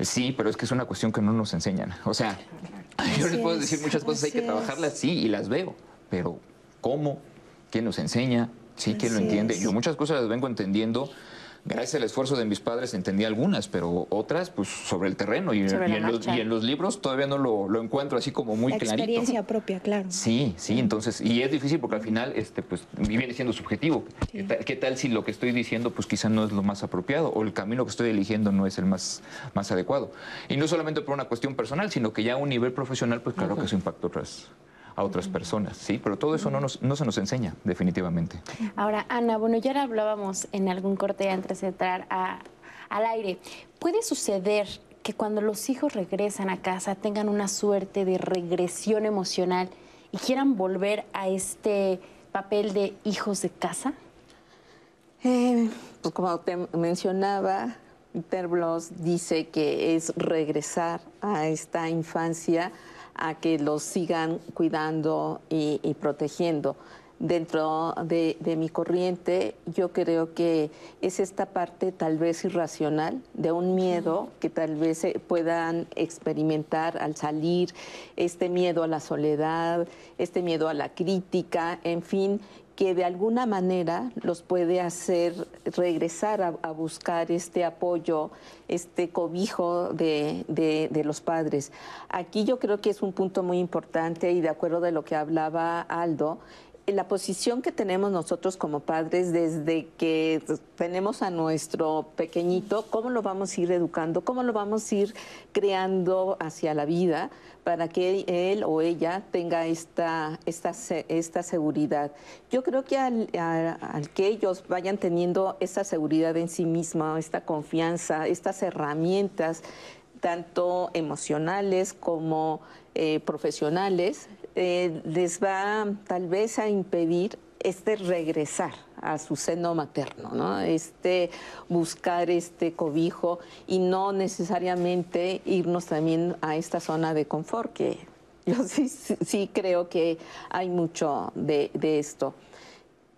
Sí, pero es que es una cuestión que no nos enseñan. O sea, yo les puedo decir muchas cosas, hay que trabajarlas, sí, y las veo, pero ¿cómo? ¿Quién nos enseña? ¿Sí? ¿Quién lo entiende? Yo muchas cosas las vengo entendiendo gracias al esfuerzo de mis padres entendí algunas, pero otras pues sobre el terreno y, en, los, libros todavía no lo, encuentro así como muy clarito.
experiencia propia, claro.
Sí, sí, entonces, y es difícil porque al final este, pues viene siendo subjetivo. ¿Qué, tal, si lo que estoy diciendo pues quizá no es lo más apropiado o el camino que estoy eligiendo no es el más, más adecuado? Y no solamente por una cuestión personal, sino que ya a un nivel profesional pues claro que eso impacta otras a otras personas, ¿sí? Pero todo eso no, nos, no se nos enseña, definitivamente.
Ahora, Ana, bueno, ya hablábamos en algún corte antes de entrar al aire. ¿Puede suceder que cuando los hijos regresan a casa tengan una suerte de regresión emocional y quieran volver a este papel de hijos de casa?
Eh, pues como te mencionaba, Terblos dice que es regresar a esta infancia a que los sigan cuidando y, protegiendo. Dentro de, mi corriente, yo creo que es esta parte tal vez irracional de un miedo que tal vez puedan experimentar al salir, este miedo a la soledad, este miedo a la crítica, en fin, que de alguna manera los puede hacer regresar a, buscar este apoyo, este cobijo de, de, los padres. Aquí yo creo que es un punto muy importante y de acuerdo de lo que hablaba Aldo, la posición que tenemos nosotros como padres desde que tenemos a nuestro pequeñito, cómo lo vamos a ir educando, cómo lo vamos a ir creando hacia la vida para que él o ella tenga esta, esta, esta seguridad. Yo creo que al, que ellos vayan teniendo esta seguridad en sí misma, esta confianza, estas herramientas, tanto emocionales como eh, profesionales, eh, les va tal vez a impedir este regresar a su seno materno, ¿no? Este buscar este cobijo y no necesariamente irnos también a esta zona de confort, que yo sí, creo que hay mucho de, esto.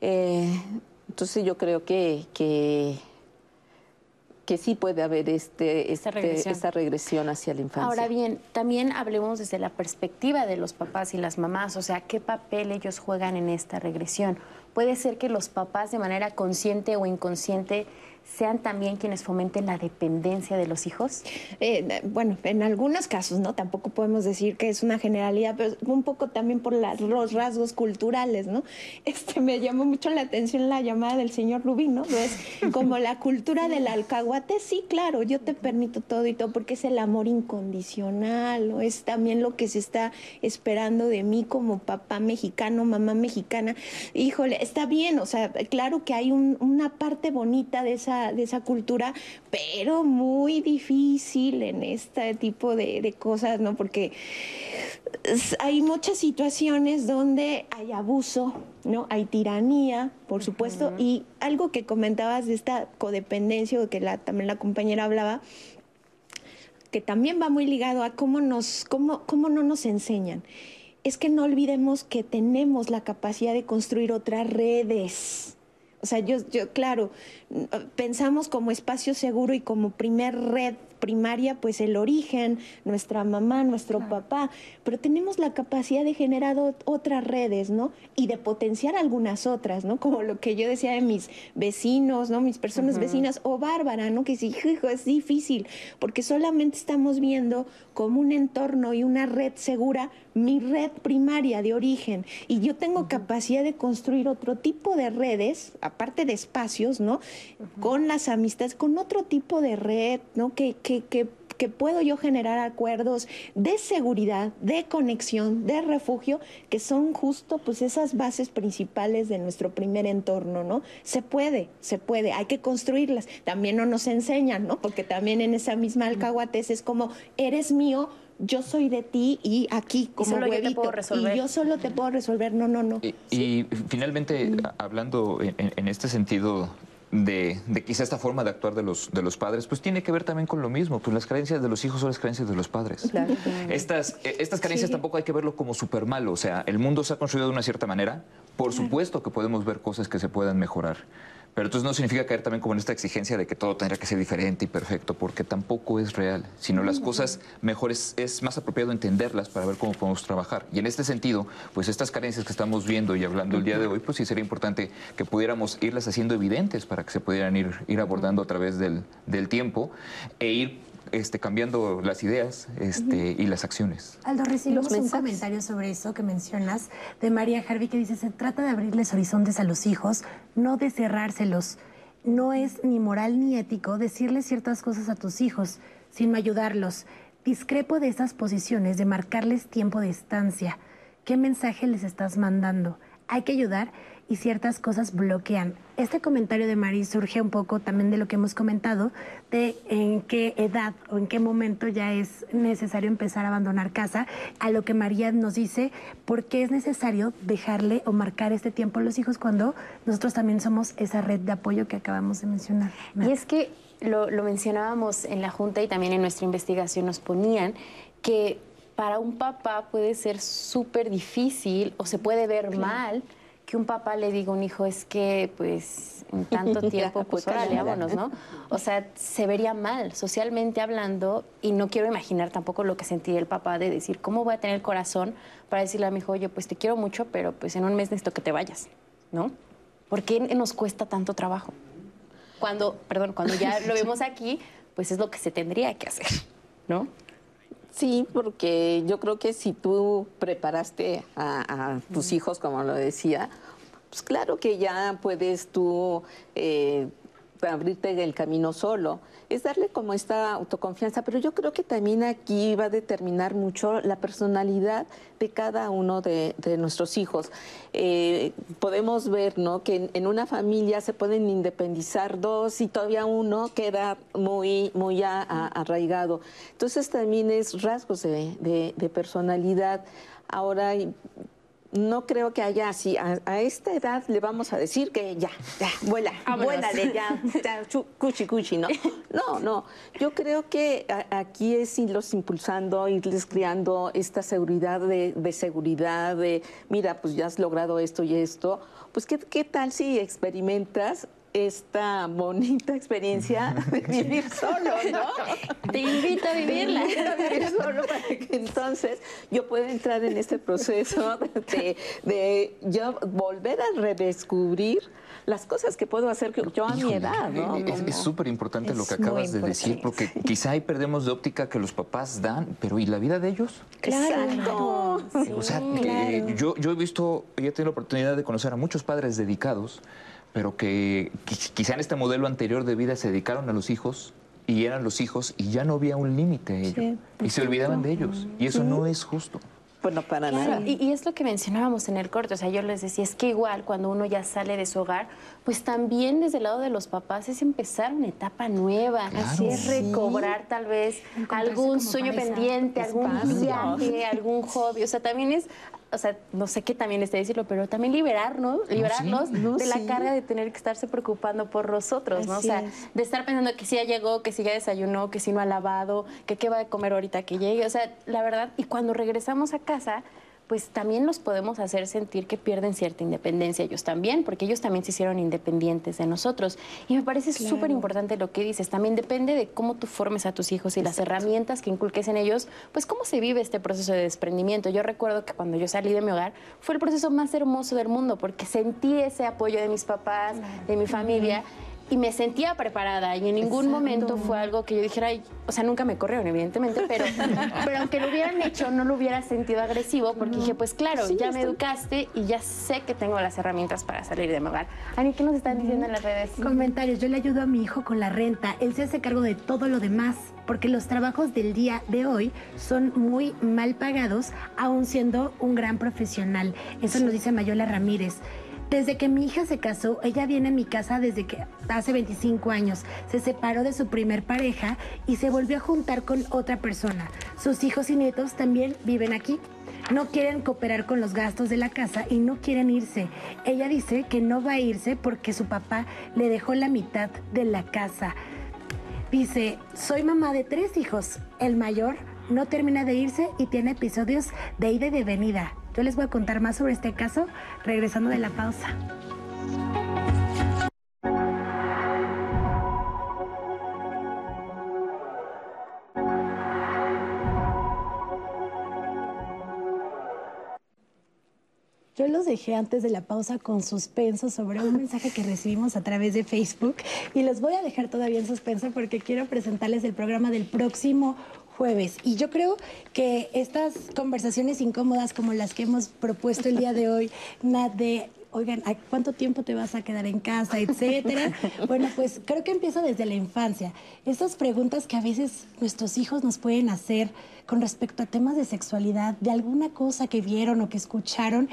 Eh, entonces yo creo que, que que sí puede haber este, esta, regresión. esta regresión hacia la infancia.
Ahora bien, también hablemos desde la perspectiva de los papás y las mamás, o sea, ¿qué papel ellos juegan en esta regresión? Puede ser que los papás de manera consciente o inconsciente sean también quienes fomenten la dependencia de los hijos?
Eh, bueno, en algunos casos, ¿no? Tampoco podemos decir que es una generalidad, pero un poco también por los rasgos culturales, ¿no? Este, me llamó mucho la atención la llamada del señor Rubín, ¿no? Es como la cultura del alcahuate, sí, claro, yo te permito todo y todo, porque es el amor incondicional, ¿no? Es también lo que se está esperando de mí como papá mexicano, mamá mexicana. Híjole, está bien, o sea, claro que hay una parte bonita de esa de esa cultura, pero muy difícil en este tipo de, cosas, ¿no? Porque hay muchas situaciones donde hay abuso, ¿no? Hay tiranía, por supuesto, y algo que comentabas de esta codependencia, de que la, también la compañera hablaba, que también va muy ligado a cómo nos, cómo, cómo no nos enseñan. Es que no olvidemos que tenemos la capacidad de construir otras redes o sea, yo, yo, claro, pensamos como espacio seguro y como primer red primaria, pues el origen, nuestra mamá, nuestro papá, pero tenemos la capacidad de generar otras redes, ¿no? Y de potenciar algunas otras, ¿no? Como lo que yo decía de mis vecinos, ¿no? Mis personas vecinas, o Bárbara, ¿no? Que sí, hijo, es difícil, porque solamente estamos viendo como un entorno y una red segura mi red primaria de origen y yo tengo capacidad de construir otro tipo de redes, aparte de espacios, ¿no? Con las amistades, con otro tipo de red, ¿no? Que, que, que, que puedo yo generar acuerdos de seguridad, de conexión, de refugio, que son justo pues esas bases principales de nuestro primer entorno, ¿no? Se puede, se puede, hay que construirlas. También no nos enseñan, ¿no? Porque también en esa misma alcahuates es como, eres mío, yo soy de ti y aquí como y solo yo te puedo resolver. y yo solo te puedo resolver, no, no, no.
Y, finalmente, hablando en, este sentido de, de, quizá esta forma de actuar de los, de los padres, pues tiene que ver también con lo mismo, pues las creencias de los hijos son las creencias de los padres. Estas, eh, estas creencias tampoco hay que verlo como súper malo, o sea, el mundo se ha construido de una cierta manera, por supuesto que podemos ver cosas que se puedan mejorar. Pero entonces no significa caer también como en esta exigencia de que todo tendrá que ser diferente y perfecto, porque tampoco es real, sino las cosas mejores es más apropiado entenderlas para ver cómo podemos trabajar. Y en este sentido, pues estas carencias que estamos viendo y hablando el día de hoy, pues sí sería importante que pudiéramos irlas haciendo evidentes para que se pudieran ir, ir abordando a través del, del tiempo e ir este, cambiando las ideas este, y las acciones.
Aldo, recibimos un comentario sobre eso que mencionas de María Harvey que dice, se trata de abrirles horizontes a los hijos, no de cerrárselos. No es ni moral ni ético decirles ciertas cosas a tus hijos, sino ayudarlos. Discrepo de esas posiciones de marcarles tiempo de estancia. ¿Qué mensaje les estás mandando? Hay que ayudar y ciertas cosas bloquean. Este comentario de Mari surge un poco también de lo que hemos comentado, de en qué edad o en qué momento ya es necesario empezar a abandonar casa, a lo que María nos dice, por qué es necesario dejarle o marcar este tiempo a los hijos cuando nosotros también somos esa red de apoyo que acabamos de mencionar.
Y es que lo, lo mencionábamos en la Junta y también en nuestra investigación nos ponían que para un papá puede ser súper difícil o se puede ver mal que un papá le diga a un hijo es que pues en tanto tiempo pues órale, vámonos, ¿no? O sea, se vería mal socialmente hablando y no quiero imaginar tampoco lo que sentiría el papá de decir, ¿cómo voy a tener el corazón para decirle a mi hijo, oye, pues te quiero mucho, pero pues en un mes necesito que te vayas, ¿no? ¿Por qué nos cuesta tanto trabajo? Cuando, perdón, cuando ya lo vemos aquí, pues es lo que se tendría que hacer, ¿no?
Sí, porque yo creo que si tú preparaste a, tus hijos, como lo decía, pues claro que ya puedes tú eh, abrirte el camino solo es darle como esta autoconfianza, pero yo creo que también aquí va a determinar mucho la personalidad de cada uno de, nuestros hijos. Eh, podemos ver ¿no? que en, una familia se pueden independizar dos y todavía uno queda muy, muy arraigado. Entonces también es rasgos de, de personalidad. Ahora no creo que haya así. A, esta edad le vamos a decir que ya, ya, vuela, vuélale, ya, ya, cuchi, cuchi, ¿no? No, no. Yo creo que aquí es irlos impulsando, irles creando esta seguridad de, de, seguridad, de, mira, pues ya has logrado esto y esto. Pues, ¿qué, qué tal si experimentas esta bonita experiencia de vivir solo, ¿no?
Te invito a vivirla.
Te invito a vivir solo para que entonces yo pueda entrar en este proceso de, de yo volver a redescubrir las cosas que puedo hacer yo a mi edad, ¿no?
Es súper importante lo que acabas de decir, porque quizá ahí perdemos de óptica que los papás dan, pero ¿y la vida de ellos?
Claro.
o sea, yo, yo he visto, he tenido la oportunidad de conocer a muchos padres dedicados pero que quizá en este modelo anterior de vida se dedicaron a los hijos y eran los hijos y ya no había un límite y se olvidaban de ellos y eso no es justo.
Bueno, para nada.
Y, y, es lo que mencionábamos en el corte, o sea, yo les decía, es que igual cuando uno ya sale de su hogar, pues también desde el lado de los papás es empezar una etapa nueva, así es recobrar tal vez algún sueño pendiente, algún viaje, algún hobby, o sea, también es o sea, no sé qué también esté decirlo, pero también liberarnos, liberarnos de la carga de tener que estarse preocupando por nosotros, ¿no? o sea, de estar pensando que si ya llegó, que si ya desayunó, que si no ha lavado, que qué va a comer ahorita que llegue. O sea, la verdad, y cuando regresamos a casa, pues también los podemos hacer sentir que pierden cierta independencia ellos también, porque ellos también se hicieron independientes de nosotros. Y me parece súper importante lo que dices, también depende de cómo tú formes a tus hijos y las herramientas que inculques en ellos, pues cómo se vive este proceso de desprendimiento. Yo recuerdo que cuando yo salí de mi hogar fue el proceso más hermoso del mundo, porque sentí ese apoyo de mis papás, de mi familia y me sentía preparada y en ningún momento fue algo que yo dijera, o sea, nunca me corrieron, evidentemente, pero, pero aunque lo hubieran hecho, no lo hubiera sentido agresivo porque dije, pues claro, ya me educaste y ya sé que tengo las herramientas para salir de mi hogar. Ani, ¿qué nos están diciendo en las redes?
Comentarios, yo le ayudo a mi hijo con la renta, él se hace cargo de todo lo demás, porque los trabajos del día de hoy son muy mal pagados, aún siendo un gran profesional. Eso nos dice Mayola Ramírez. Desde que mi hija se casó, ella viene a mi casa desde que hace 25 años. Se separó de su primer pareja y se volvió a juntar con otra persona. Sus hijos y nietos también viven aquí. No quieren cooperar con los gastos de la casa y no quieren irse. Ella dice que no va a irse porque su papá le dejó la mitad de la casa. Dice, soy mamá de tres hijos. El mayor no termina de irse y tiene episodios de ida y de venida. Yo les voy a contar más sobre este caso regresando de la pausa. Yo los dejé antes de la pausa con suspenso sobre un mensaje que recibimos a través de Facebook y los voy a dejar todavía en suspenso porque quiero presentarles el programa del próximo jueves. Y yo creo que estas conversaciones incómodas como las que hemos propuesto el día de hoy, Nat, de oigan, ¿cuánto tiempo te vas a quedar en casa, etcétera? Bueno, pues creo que empieza desde la infancia. Estas preguntas que a veces nuestros hijos nos pueden hacer con respecto a temas de sexualidad, de alguna cosa que vieron o que escucharon,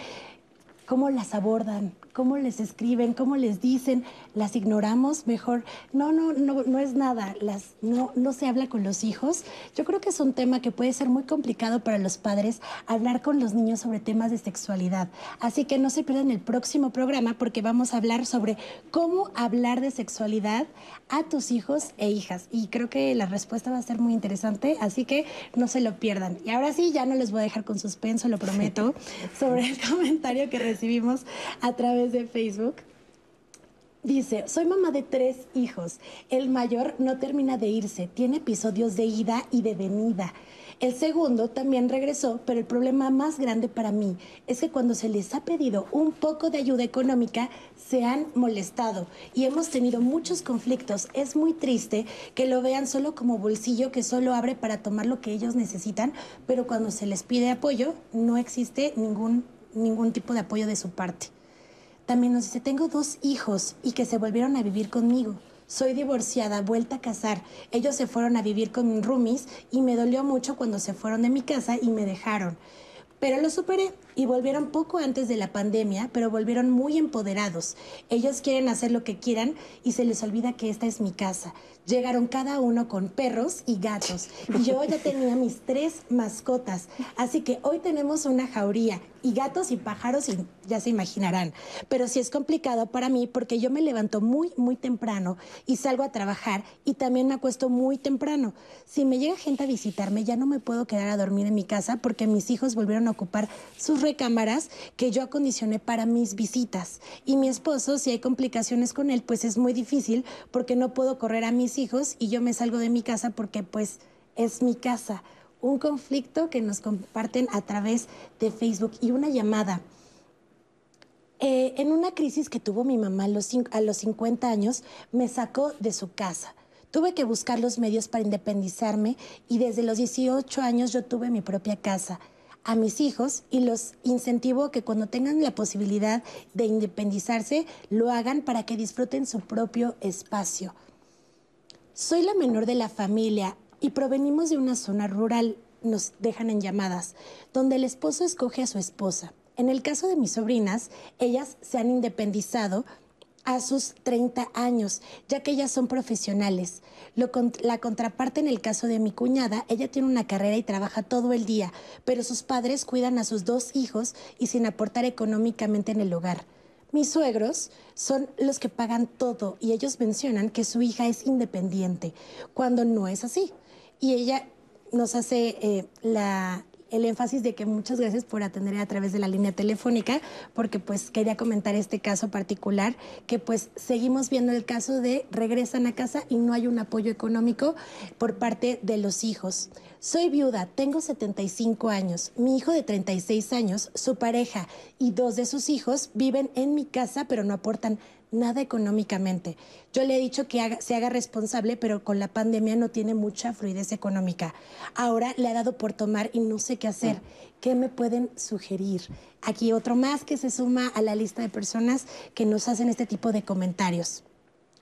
¿cómo las abordan? Cómo les escriben, cómo les dicen, las ignoramos, mejor, no, no, no, no es nada, las, no, no se habla con los hijos. Yo creo que es un tema que puede ser muy complicado para los padres hablar con los niños sobre temas de sexualidad. Así que no se pierdan el próximo programa porque vamos a hablar sobre cómo hablar de sexualidad a tus hijos e hijas. Y creo que la respuesta va a ser muy interesante, así que no se lo pierdan. Y ahora sí, ya no les voy a dejar con suspenso, lo prometo, sobre el comentario que recibimos a través de Facebook. Dice, soy mamá de tres hijos. El mayor no termina de irse, tiene episodios de ida y de venida. El segundo también regresó, pero el problema más grande para mí es que cuando se les ha pedido un poco de ayuda económica, se han molestado y hemos tenido muchos conflictos. Es muy triste que lo vean solo como bolsillo que solo abre para tomar lo que ellos necesitan, pero cuando se les pide apoyo, no existe ningún, ningún tipo de apoyo de su parte. También nos dice, tengo dos hijos y que se volvieron a vivir conmigo. Soy divorciada, vuelta a casar. Ellos se fueron a vivir con mis roomies y me dolió mucho cuando se fueron de mi casa y me dejaron. Pero lo superé y volvieron poco antes de la pandemia, pero volvieron muy empoderados. Ellos quieren hacer lo que quieran y se les olvida que esta es mi casa. Llegaron cada uno con perros y gatos y yo ya tenía mis tres mascotas. Así que hoy tenemos una jauría y gatos y pájaros, y ya se imaginarán. Pero sí es complicado para mí porque yo me levanto muy, muy temprano y salgo a trabajar y también me acuesto muy temprano. Si me llega gente a visitarme, ya no me puedo quedar a dormir en mi casa porque mis hijos volvieron a ocupar sus recámaras que yo acondicioné para mis visitas. Y mi esposo, si hay complicaciones con él, pues es muy difícil porque no puedo correr a mis hijos y yo me salgo de mi casa porque pues es mi casa un conflicto que nos comparten a través de Facebook y una llamada. Eh, en una crisis que tuvo mi mamá a los, a los 50 años, me sacó de su casa. Tuve que buscar los medios para independizarme y desde los 18 años yo tuve mi propia casa a mis hijos y los incentivo que cuando tengan la posibilidad de independizarse lo hagan para que disfruten su propio espacio. Soy la menor de la familia y provenimos de una zona rural, nos dejan en llamadas, donde el esposo escoge a su esposa. En el caso de mis sobrinas, ellas se han independizado a sus 30 años, ya que ellas son profesionales. la contraparte en el caso de mi cuñada, ella tiene una carrera y trabaja todo el día, pero sus padres cuidan a sus dos hijos y sin aportar económicamente en el hogar. Mis suegros son los que pagan todo y ellos mencionan que su hija es independiente, cuando no es así y ella nos hace eh, la, el énfasis de que muchas gracias por atender a través de la línea telefónica, porque pues quería comentar este caso particular, que pues seguimos viendo el caso de regresan a casa y no hay un apoyo económico por parte de los hijos. Soy viuda, tengo 75 años, mi hijo de 36 años, su pareja y dos de sus hijos viven en mi casa, pero no aportan nada económicamente. Yo le he dicho que se haga responsable, pero con la pandemia no tiene mucha fluidez económica. Ahora le ha dado por tomar y no sé qué hacer. ¿Qué me pueden sugerir? Aquí otro más que se suma a la lista de personas que nos hacen este tipo de comentarios.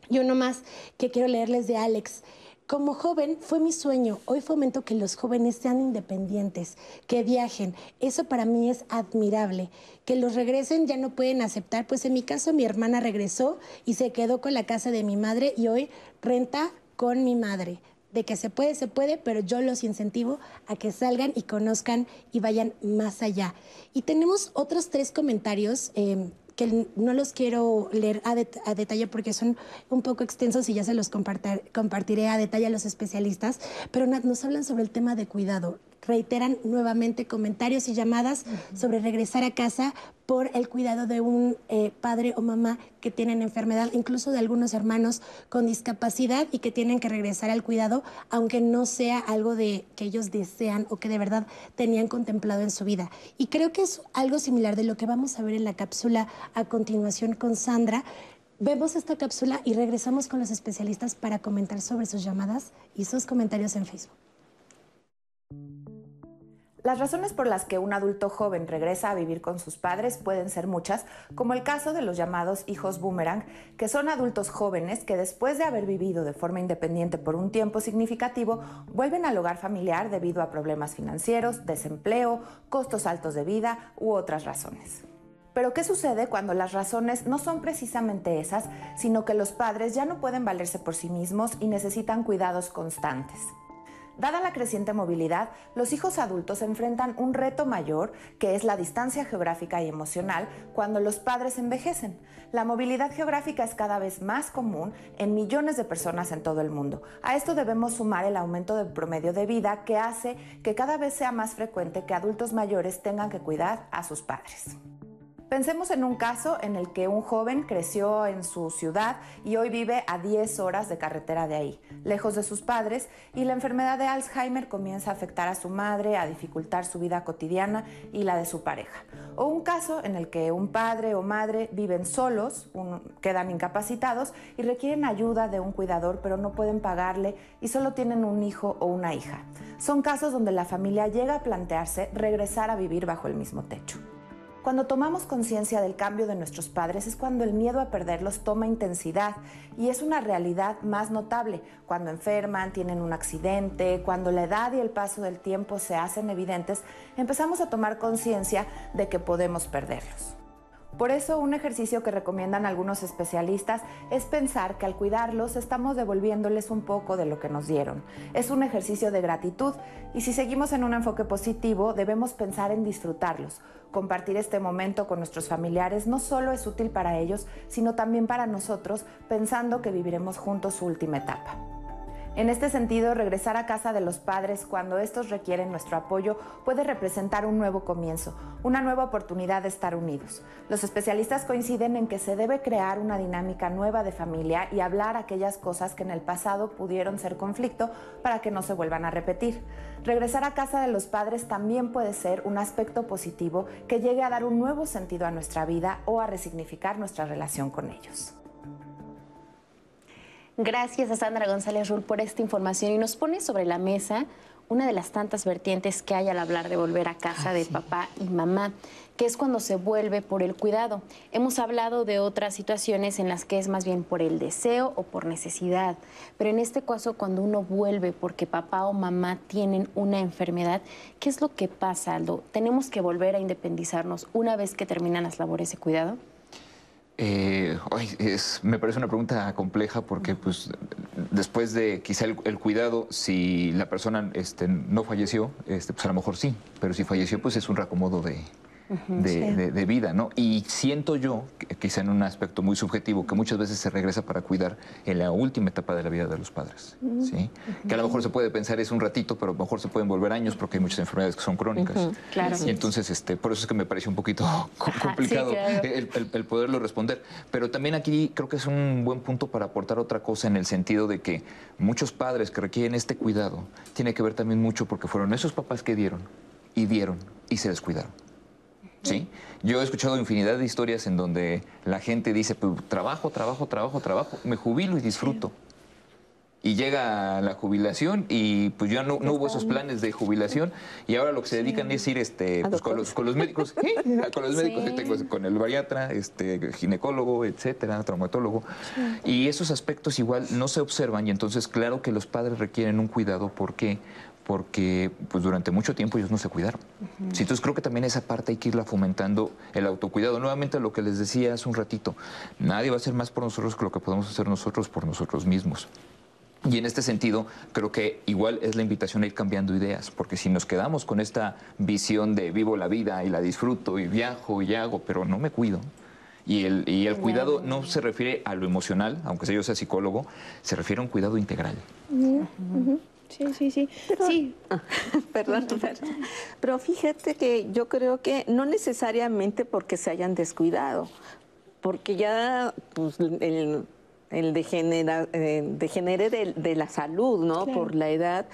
Y uno más que quiero leerles de Alex. Como joven fue mi sueño. Hoy fomento que los jóvenes sean independientes, que viajen. Eso para mí es admirable. Que los regresen ya no pueden aceptar. Pues en mi caso mi hermana regresó y se quedó con la casa de mi madre y hoy renta con mi madre. De que se puede, se puede, pero yo los incentivo a que salgan y conozcan y vayan más allá. Y tenemos otros tres comentarios eh, que no los quiero leer a, detalle porque son un poco extensos y ya se los compartiré a detalle a los especialistas, pero nos hablan sobre el tema de cuidado reiteran nuevamente comentarios y llamadas sobre regresar a casa por el cuidado de un eh, padre o mamá que tienen enfermedad, incluso de algunos hermanos con discapacidad y que tienen que regresar al cuidado, aunque no sea algo de que ellos desean o que de verdad tenían contemplado en su vida. Y creo que es algo similar de lo que vamos a ver en la cápsula a continuación con Sandra. Vemos esta cápsula y regresamos con los especialistas para comentar sobre sus llamadas y sus comentarios en Facebook.
Las razones por las que un adulto joven regresa a vivir con sus padres pueden ser muchas, como el caso de los llamados hijos boomerang, que son adultos jóvenes que después de haber vivido de forma independiente por un tiempo significativo, vuelven al hogar familiar debido a problemas financieros, desempleo, costos altos de vida u otras razones. Pero ¿qué sucede cuando las razones no son precisamente esas, sino que los padres ya no pueden valerse por sí mismos y necesitan cuidados constantes? Dada la creciente movilidad, los hijos adultos enfrentan un reto mayor, que es la distancia geográfica y emocional, cuando los padres envejecen. La movilidad geográfica es cada vez más común en millones de personas en todo el mundo. A esto debemos sumar el aumento del promedio de vida que hace que cada vez sea más frecuente que adultos mayores tengan que cuidar a sus padres. Pensemos en un caso en el que un joven creció en su ciudad y hoy vive a 10 horas de carretera de ahí, lejos de sus padres, y la enfermedad de Alzheimer comienza a afectar a su madre, a dificultar su vida cotidiana y la de su pareja. O un caso en el que un padre o madre viven solos, quedan incapacitados y requieren ayuda de un cuidador, pero no pueden pagarle y solo tienen un hijo o una hija. Son casos donde la familia llega a plantearse regresar a vivir bajo el mismo techo. Cuando tomamos conciencia del cambio de nuestros padres es cuando el miedo a perderlos toma intensidad y es una realidad más notable, cuando enferman, tienen un accidente, cuando la edad y el paso del tiempo se hacen evidentes, empezamos a tomar conciencia de que podemos perderlos. Por eso un ejercicio que recomiendan algunos especialistas es pensar que al cuidarlos estamos devolviéndoles un poco de lo que nos dieron. Es un ejercicio de gratitud y si seguimos en un enfoque positivo debemos pensar en disfrutarlos. Compartir este momento con nuestros familiares no solo es útil para ellos, sino también para nosotros, pensando que viviremos juntos su última etapa. En este sentido, regresar a casa de los padres cuando estos requieren nuestro apoyo puede representar un nuevo comienzo, una nueva oportunidad de estar unidos. Los especialistas coinciden en que se debe crear una dinámica nueva de familia y hablar aquellas cosas que en el pasado pudieron ser conflicto para que no se vuelvan a repetir. Regresar a casa de los padres también puede ser un aspecto positivo que llegue a dar un nuevo sentido a nuestra vida o a resignificar nuestra relación con ellos.
Gracias a Sandra González Rull por esta información y nos pone sobre la mesa una de las tantas vertientes que hay al hablar de volver a casa de papá y mamá, que es cuando se vuelve por el cuidado. Hemos hablado de otras situaciones en las que es más bien por el deseo o por necesidad, pero en este caso cuando uno vuelve porque papá o mamá tienen una enfermedad, ¿qué es lo que pasa, Aldo? ¿Tenemos que volver a independizarnos una vez que terminan las labores de cuidado?
Eh, es, me parece una pregunta compleja porque pues, después de quizá el, cuidado, si la persona este, no falleció, este, pues a lo mejor sí, pero si falleció, pues es un reacomodo de, de, vida, ¿no? Y siento yo, quizá en un aspecto muy subjetivo, que muchas veces se regresa para cuidar en la última etapa de la vida de los padres, ¿sí? Que a lo mejor se puede pensar es un ratito, pero a lo mejor se pueden volver años porque hay muchas enfermedades que son crónicas. claro. Y entonces, este, por eso es que me parece un poquito complicado el, poderlo responder. Pero también aquí creo que es un buen punto para aportar otra cosa en el sentido de que muchos padres que requieren este cuidado tiene que ver también mucho porque fueron esos papás que dieron y dieron y se descuidaron. ¿Sí? Yo he escuchado infinidad de historias en donde la gente dice, pues, trabajo, trabajo, trabajo, trabajo, me jubilo y disfruto. Y llega la jubilación y pues ya no, hubo esos planes de jubilación. Y ahora lo que se dedican es ir este, pues, con, los, con los médicos, con los médicos. Que tengo, con el bariatra, este, ginecólogo, etcétera, traumatólogo. Y esos aspectos igual no se observan y entonces claro que los padres requieren un cuidado. Porque porque pues durante mucho tiempo ellos no se cuidaron. entonces creo que también esa parte hay que irla fomentando, el autocuidado. Nuevamente lo que les decía hace un ratito, nadie va a hacer más por nosotros que lo que podemos hacer nosotros por nosotros mismos. Y en este sentido, creo que igual es la invitación a ir cambiando ideas, porque si nos quedamos con esta visión de vivo la vida y la disfruto y viajo y hago, pero no me cuido, y el, y el cuidado no se refiere a lo emocional, aunque sea yo sea psicólogo, se refiere a un cuidado integral.
Sí, sí, sí. sí.
perdón, Pero fíjate que yo creo que no necesariamente porque se hayan descuidado, porque ya pues, el, el degenera, eh, degenere de, la salud, ¿no? Por la edad,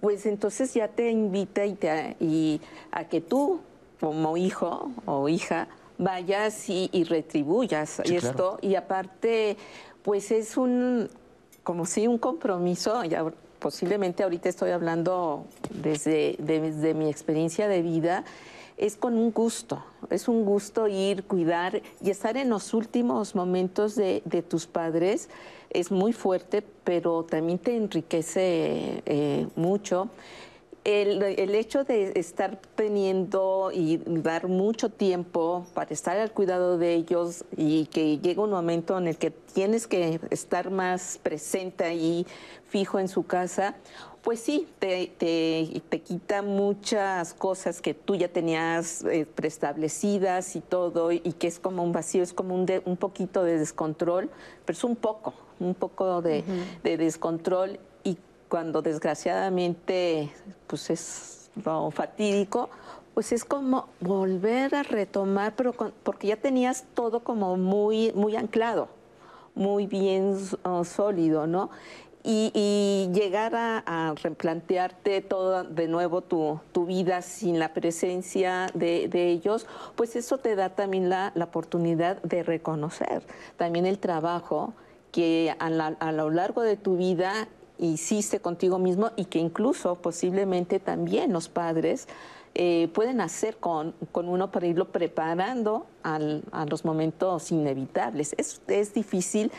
pues entonces ya te invita y, te, y a que tú, como hijo o hija, vayas y, retribuyas esto. Y aparte, pues es un, como si un compromiso, ya posiblemente ahorita estoy hablando desde, desde mi experiencia de vida, es con un gusto, es un gusto ir, cuidar y estar en los últimos momentos de, tus padres. Es muy fuerte, pero también te enriquece eh, mucho. El, el, hecho de estar teniendo y dar mucho tiempo para estar al cuidado de ellos y que llega un momento en el que tienes que estar más presente ahí, fijo en su casa, pues sí, te, te, quita muchas cosas que tú ya tenías eh, preestablecidas y todo, y que es como un vacío, es como un, un poquito de descontrol, pero es un poco, un poco de, de descontrol cuando desgraciadamente pues es fatídico, pues es como volver a retomar, pero porque ya tenías todo como muy, muy anclado, muy bien sólido, ¿no? Y, llegar a, replantearte todo de nuevo tu, vida sin la presencia de, ellos, pues eso te da también la, oportunidad de reconocer también el trabajo que a lo largo de tu vida hiciste contigo mismo y que incluso posiblemente también los padres eh, pueden hacer con, con, uno para irlo preparando al, a los momentos inevitables. Es, es difícil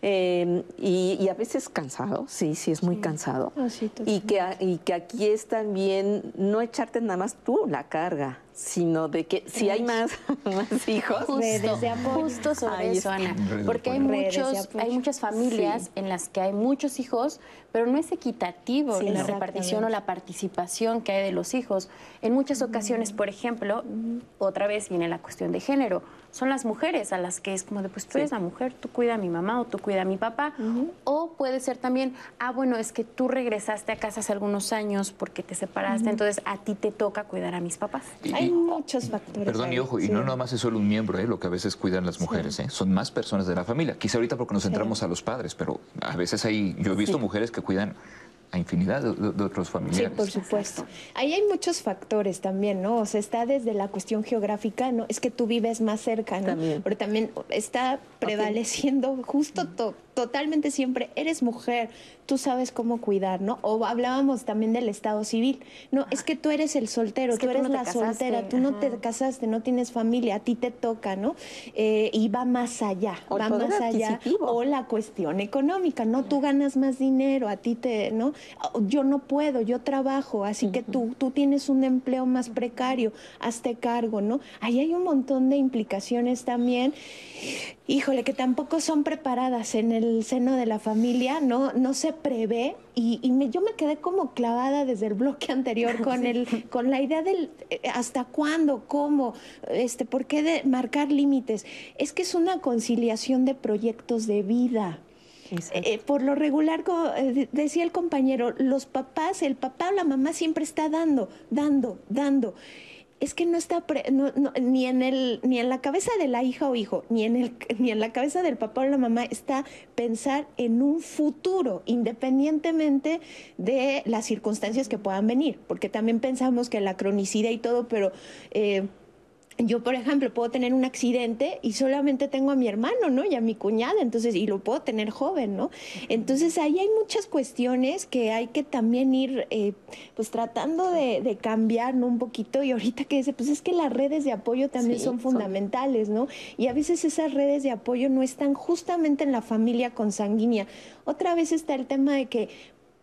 eh, y, a veces cansado, sí, sí, es muy cansado. Ah, y, que, y que aquí es también no echarte nada más tú la carga, sino de que si hay más, más hijos.
Justo, sobre eso, Ana. Porque hay, muchos, hay muchas familias en las que hay muchos hijos, pero no es equitativo la repartición o la participación que hay de los hijos. En muchas ocasiones, por ejemplo, otra vez viene la cuestión de género son las mujeres a las que es como de, pues tú eres la mujer, tú cuida a mi mamá o tú cuida a mi papá. O puede ser también, ah, bueno, es que tú regresaste a casa hace algunos años porque te separaste, entonces a ti te toca cuidar a mis papás.
Hay muchos factores.
Perdón, y ojo, y no nada más es solo un miembro, ¿eh? lo que a veces cuidan las mujeres, ¿eh? son más personas de la familia. Quizá ahorita porque nos centramos a los padres, pero a veces hay, yo he visto mujeres que cuidan a infinidad de, otros familiares.
Sí, por supuesto. Ahí hay muchos factores también, ¿no? O sea, está desde la cuestión geográfica, ¿no? Es que tú vives más cerca, ¿no? También. Pero también está prevaleciendo justo totalmente siempre, eres mujer, tú sabes cómo cuidar, ¿no? O hablábamos también del estado civil. No, es que tú eres el soltero, tú eres la soltera, tú no te casaste, no tienes familia, a ti te toca, ¿no? Eh, y va más allá, va más allá. O la cuestión económica, ¿no? Tú ganas más dinero, a ti te, ¿no? Yo no puedo, yo trabajo, así que tú, tú tienes un empleo más precario, hazte cargo, ¿no? Ahí hay un montón de implicaciones también híjole, que tampoco son preparadas en el seno de la familia, no, no se prevé. Y, yo me quedé como clavada desde el bloque anterior con, el, con la idea del eh, hasta cuándo, cómo, este, por qué de marcar límites. Es que es una conciliación de proyectos de vida. Eh, por lo regular, como eh, decía el compañero, los papás, el papá o la mamá siempre está dando, dando, dando es que no está ni en el ni en la cabeza de la hija o hijo ni en el ni en la cabeza del papá o la mamá está pensar en un futuro independientemente de las circunstancias que puedan venir. Porque también pensamos que la cronicidad y todo pero eh, yo, por ejemplo, puedo tener un accidente y solamente tengo a mi hermano, ¿no? Y a mi cuñada, entonces, y lo puedo tener joven, ¿no? Entonces, ahí hay muchas cuestiones que hay que también ir, eh, pues, tratando de, cambiar, ¿no? Un poquito. Y ahorita que dice, pues es que las redes de apoyo también son fundamentales, ¿no? Y a veces esas redes de apoyo no están justamente en la familia consanguínea. Otra vez está el tema de que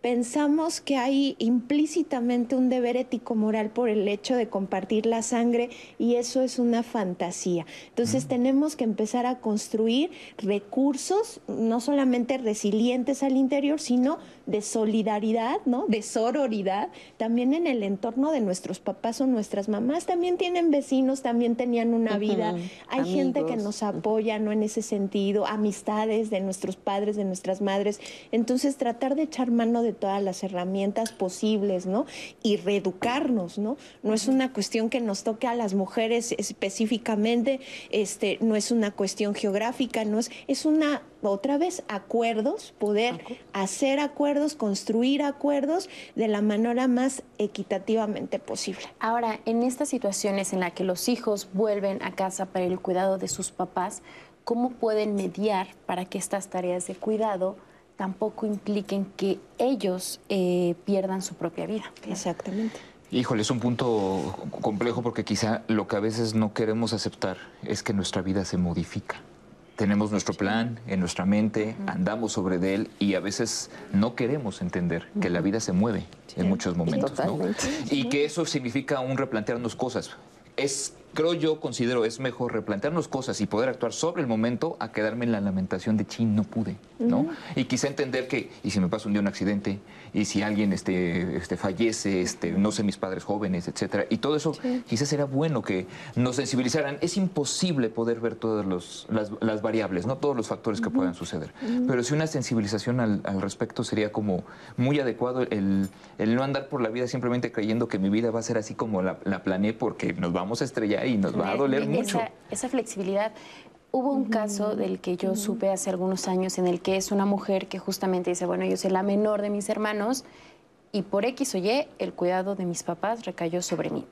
pensamos que hay implícitamente un deber ético-moral por el hecho de compartir la sangre y eso es una fantasía. Entonces tenemos que empezar a construir recursos no solamente resilientes al interior, sino de solidaridad, ¿no? De sororidad, también en el entorno de nuestros papás o nuestras mamás. También tienen vecinos, también tenían una vida. Hay gente que nos apoya, ¿no? En ese sentido, amistades de nuestros padres, de nuestras madres. Entonces, tratar de echar mano de todas las herramientas posibles, ¿no? Y reeducarnos, ¿no? No es una cuestión que nos toque a las mujeres específicamente, este, no es una cuestión geográfica, no es, es una otra vez acuerdos, poder hacer acuerdos, construir acuerdos de la manera más equitativamente posible.
Ahora, en estas situaciones en las que los hijos vuelven a casa para el cuidado de sus papás, ¿cómo pueden mediar para que estas tareas de cuidado tampoco impliquen que ellos eh, pierdan su propia vida?
Exactamente.
Híjole, es un punto complejo porque quizá lo que a veces no queremos aceptar es que nuestra vida se modifica tenemos nuestro plan en nuestra mente, andamos sobre de él y a veces no queremos entender que la vida se mueve en muchos momentos. ¿no? Y que eso significa un replantearnos cosas. Es creo yo, considero, es mejor replantearnos cosas y poder actuar sobre el momento a quedarme en la lamentación de, chin, no pude, ¿no? Y quizá entender que, y si me pasa un día un accidente, y si alguien este, este, fallece, este, no sé, mis padres jóvenes, etcétera, y todo eso, quizás era bueno que nos sensibilizaran. Es imposible poder ver todas los, las, variables, no todos los factores que puedan suceder, pero si una sensibilización al, respecto sería como muy adecuado el, el, no andar por la vida simplemente creyendo que mi vida va a ser así como la, la planeé porque nos vamos a estrellar y nos va a doler mucho.
Esa flexibilidad. Hubo un caso del que yo supe hace algunos años en el que es una mujer que justamente dice, bueno, yo soy la menor de mis hermanos y por X o Y el cuidado de mis papás recayó sobre mí.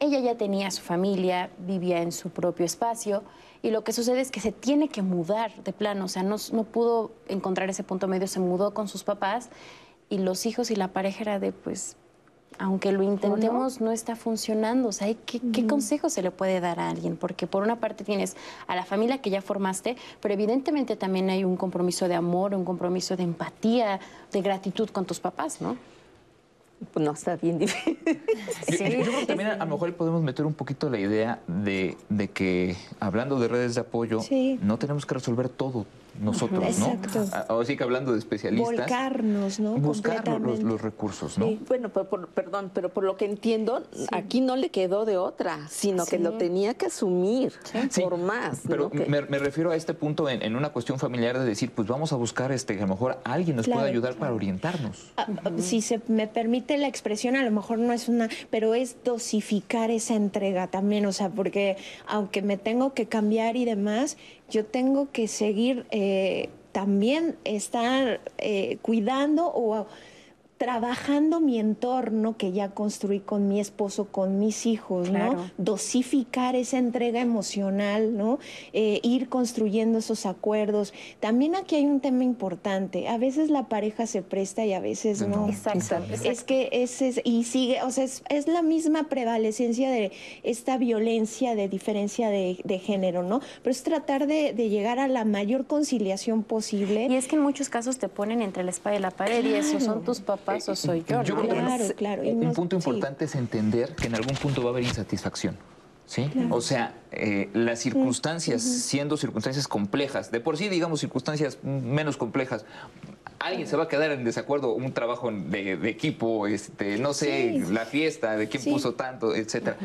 Ella ya tenía su familia, vivía en su propio espacio y lo que sucede es que se tiene que mudar de plano, o sea, no, no pudo encontrar ese punto medio, se mudó con sus papás y los hijos y la pareja era de, pues, aunque lo intentemos, no? está funcionando. O sea, ¿qué, ¿qué, consejo se le puede dar a alguien? Porque por una parte tienes a la familia que ya formaste, pero evidentemente también hay un compromiso de amor, un compromiso de empatía, de gratitud con tus papás, ¿no?
Pues no está bien difícil.
Yo, creo que también a, lo mejor podemos meter un poquito la idea de, de que, hablando de redes de apoyo, no tenemos que resolver todo nosotros, Exacto. ¿no? Ahora sí que hablando de especialistas.
Volcarnos, ¿no?
Buscar los, recursos, ¿no?
Bueno, perdón, pero por lo que entiendo, aquí no le quedó de otra, sino que lo tenía que asumir por más.
Pero me, refiero a este punto en, una cuestión familiar de decir, pues vamos a buscar este, que a lo mejor alguien nos pueda ayudar para orientarnos.
Ah, ah, si se me permite la expresión, a lo mejor no es una, pero es dosificar esa entrega también, o sea, porque aunque me tengo que cambiar y demás, yo tengo que seguir eh, también estar eh, cuidando o trabajando mi entorno que ya construí con mi esposo, con mis hijos, ¿no? Dosificar esa entrega emocional, ¿no? Eh, ir construyendo esos acuerdos. También aquí hay un tema importante. A veces la pareja se presta y a veces no.
Exacto.
Es que es, y sigue, o sea, es, la misma prevalecencia de esta violencia de diferencia de, género, ¿no? Pero es tratar de, llegar a la mayor conciliación posible.
Y es que en muchos casos te ponen entre la espada y la pared y eso son tus papás paso soy yo.
claro, claro. un punto importante es entender que en algún punto va a haber insatisfacción. ¿Sí? O sea, eh, las circunstancias, siendo circunstancias complejas, de por sí, digamos, circunstancias menos complejas, alguien se va a quedar en desacuerdo, un trabajo de, equipo, este, no sé, la fiesta, de quién puso tanto, etcétera.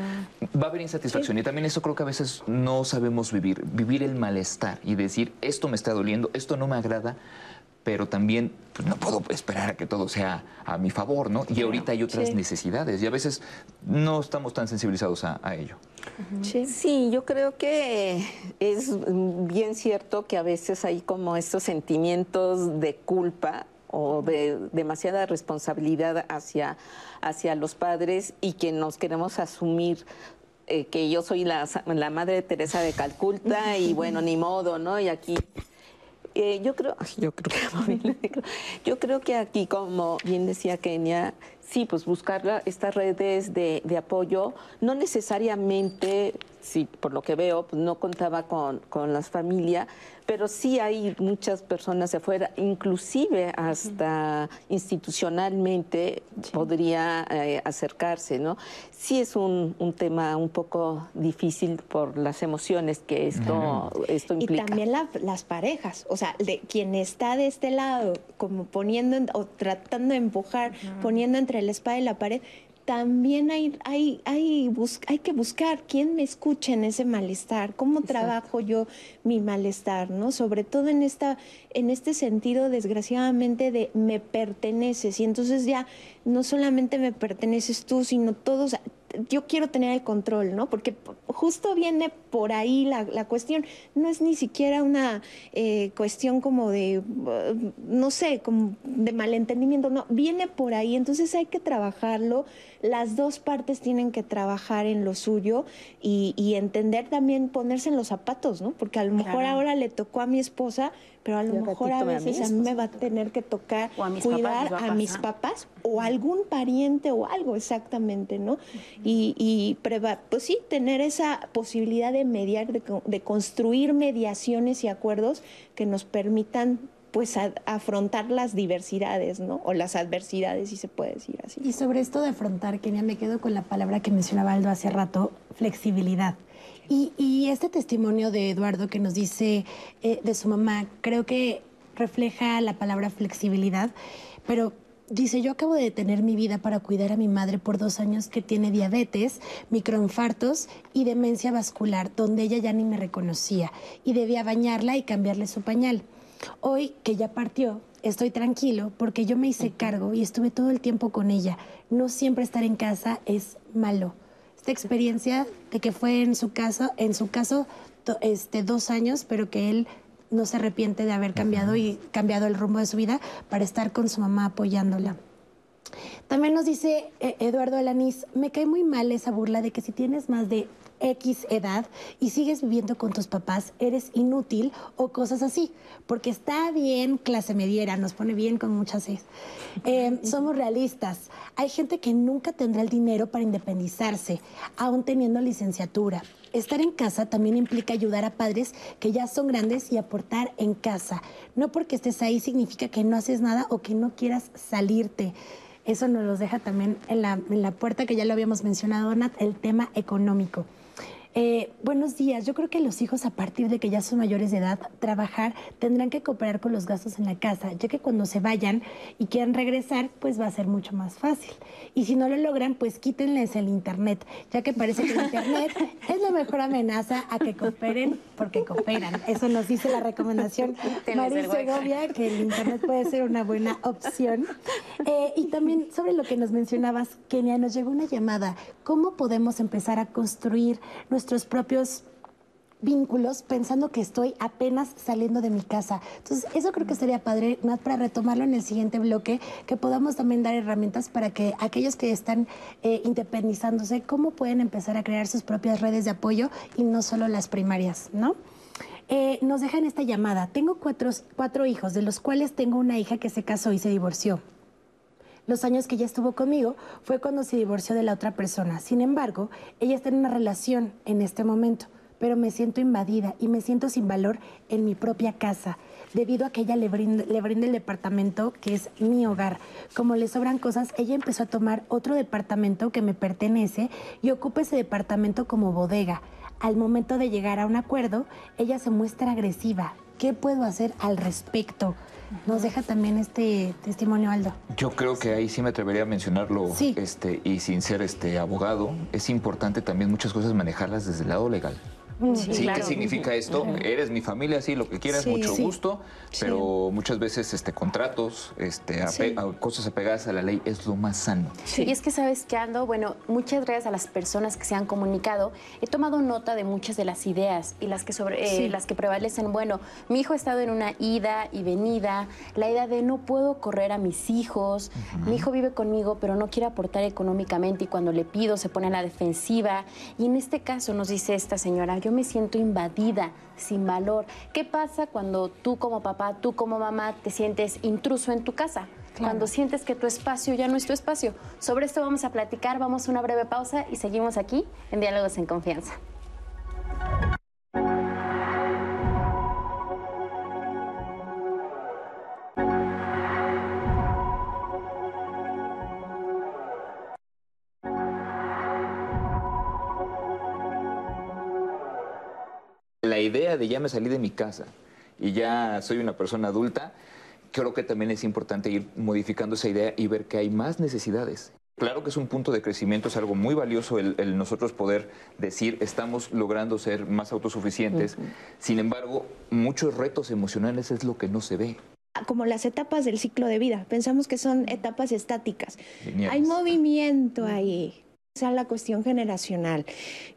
Va a haber insatisfacción y también eso creo que a veces no sabemos vivir, vivir el malestar y decir, esto me está doliendo, esto no me agrada, pero también pues, no puedo esperar a que todo sea a mi favor, ¿no? Y ahorita hay otras necesidades y a veces no estamos tan sensibilizados a, ello.
Sí. yo creo que es bien cierto que a veces hay como estos sentimientos de culpa o de demasiada responsabilidad hacia, hacia los padres y que nos queremos asumir eh, que yo soy la, la madre de Teresa de Calculta y bueno, ni modo, ¿no? Y aquí eh, yo creo, yo creo que yo creo que aquí, como bien decía Kenia, sí, pues buscar estas redes de, de apoyo, no necesariamente sí, por lo que veo, pues no contaba con, con las familias, pero sí hay muchas personas de afuera, inclusive hasta institucionalmente podría eh, acercarse, ¿no? Sí es un, un, tema un poco difícil por las emociones que esto, esto implica.
Y también las parejas, o sea, de quien está de este lado, como poniendo o tratando de empujar, poniendo entre la espada y la pared, también hay, hay, hay, hay que buscar quién me escucha en ese malestar, cómo trabajo yo mi malestar, ¿no? Sobre todo en, esta, en este sentido, desgraciadamente, de me perteneces. Y entonces ya no solamente me perteneces tú, sino todos, yo quiero tener el control, ¿no? Porque justo viene por ahí la, la cuestión, no es ni siquiera una eh, cuestión como de, no sé, como de malentendimiento, no, viene por ahí, entonces hay que trabajarlo las dos partes tienen que trabajar en lo suyo y, entender también ponerse en los zapatos, ¿no? Porque a lo mejor ahora le tocó a mi esposa, pero a lo mejor a veces a mí, me va a tener que tocar cuidar a mis papás o algún pariente o algo exactamente, ¿no? Y, y pues sí, tener esa posibilidad de mediar, de, de construir mediaciones y acuerdos que nos permitan pues afrontar las diversidades, ¿no? O las adversidades, si se puede decir así.
Y sobre esto de afrontar, Kenia, me quedo con la palabra que mencionaba Aldo hace rato, flexibilidad. Y, este testimonio de Eduardo que nos dice eh, de su mamá, creo que refleja la palabra flexibilidad, pero dice, yo acabo de detener mi vida para cuidar a mi madre por dos años que tiene diabetes, microinfartos y demencia vascular, donde ella ya ni me reconocía y debía bañarla y cambiarle su pañal. Hoy que ya partió, estoy tranquilo porque yo me hice cargo y estuve todo el tiempo con ella. No siempre estar en casa es malo. Esta experiencia de que fue en su caso, en su caso, este, dos años, pero que él no se arrepiente de haber cambiado y cambiado el rumbo de su vida para estar con su mamá apoyándola. También nos dice eh, Eduardo Alanís, me cae muy mal esa burla de que si tienes más de X edad y sigues viviendo con tus papás, eres inútil o cosas así, porque está bien clase mediera, nos pone bien con muchas es. Eh, somos realistas. Hay gente que nunca tendrá el dinero para independizarse, aún teniendo licenciatura. Estar en casa también implica ayudar a padres que ya son grandes y aportar en casa. No porque estés ahí significa que no haces nada o que no quieras salirte. Eso nos los deja también en la, en la puerta que ya lo habíamos mencionado, Nat, el tema económico. Eh, buenos días. Yo creo que los hijos, a partir de que ya son mayores de edad, trabajar, tendrán que cooperar con los gastos en la casa, ya que cuando se vayan y quieran regresar, pues va a ser mucho más fácil. Y si no lo logran, pues quítenles el Internet, ya que parece que el Internet es la mejor amenaza a que cooperen porque cooperan. Eso nos dice la recomendación María Segovia, que el Internet puede ser una buena opción. Eh, y también sobre lo que nos mencionabas, Kenia, nos llegó una llamada. ¿Cómo podemos empezar a construir nuestra nuestros propios vínculos pensando que estoy apenas saliendo de mi casa. Entonces, eso creo que sería padre, Nat, para retomarlo en el siguiente bloque, que podamos también dar herramientas para que aquellos que están eh, independizándose, cómo pueden empezar a crear sus propias redes de apoyo y no solo las primarias, ¿no? Eh, nos dejan esta llamada. Tengo cuatro, cuatro hijos, de los cuales tengo una hija que se casó y se divorció los años que ella estuvo conmigo fue cuando se divorció de la otra persona. Sin embargo, ella está en una relación en este momento, pero me siento invadida y me siento sin valor en mi propia casa, debido a que ella le brinda, le el departamento que es mi hogar. Como le sobran cosas, ella empezó a tomar otro departamento que me pertenece y ocupa ese departamento como bodega. Al momento de llegar a un acuerdo, ella se muestra agresiva. ¿Qué puedo hacer al respecto? Nos deja también este testimonio, Aldo.
Yo creo que ahí sí me atrevería a mencionarlo, este, y sin ser este abogado, es importante también muchas cosas manejarlas desde el lado legal. Sí, ¿qué significa esto? Eres mi familia, sí, lo que quieras, mucho gusto, pero muchas veces este contratos, este cosas apegadas a la ley es lo más sano.
Y es que sabes que ando, bueno, muchas gracias a las personas que se han comunicado, he tomado nota de muchas de las ideas y las que sobre eh, las que prevalecen, bueno, mi hijo ha estado en una ida y venida, la idea de no puedo correr a mis hijos, mi hijo vive conmigo, pero no quiere aportar económicamente y cuando le pido se pone a la defensiva. Y en este caso nos dice esta señora, yo me siento invadida, sin valor. ¿Qué pasa cuando tú como papá, tú como mamá te sientes intruso en tu casa? Cuando sientes que tu espacio ya no es tu espacio. Sobre esto vamos a platicar, vamos a una breve pausa y seguimos aquí en Diálogos en Confianza.
La idea de ya me salí de mi casa y ya soy una persona adulta, creo que también es importante ir modificando esa idea y ver que hay más necesidades. Claro que es un punto de crecimiento, es algo muy valioso el, nosotros poder decir estamos logrando ser más autosuficientes. Sin embargo, muchos retos emocionales es lo que no se ve
como las etapas del ciclo de vida. Pensamos que son etapas estáticas. Hay movimiento ahí sea la cuestión generacional.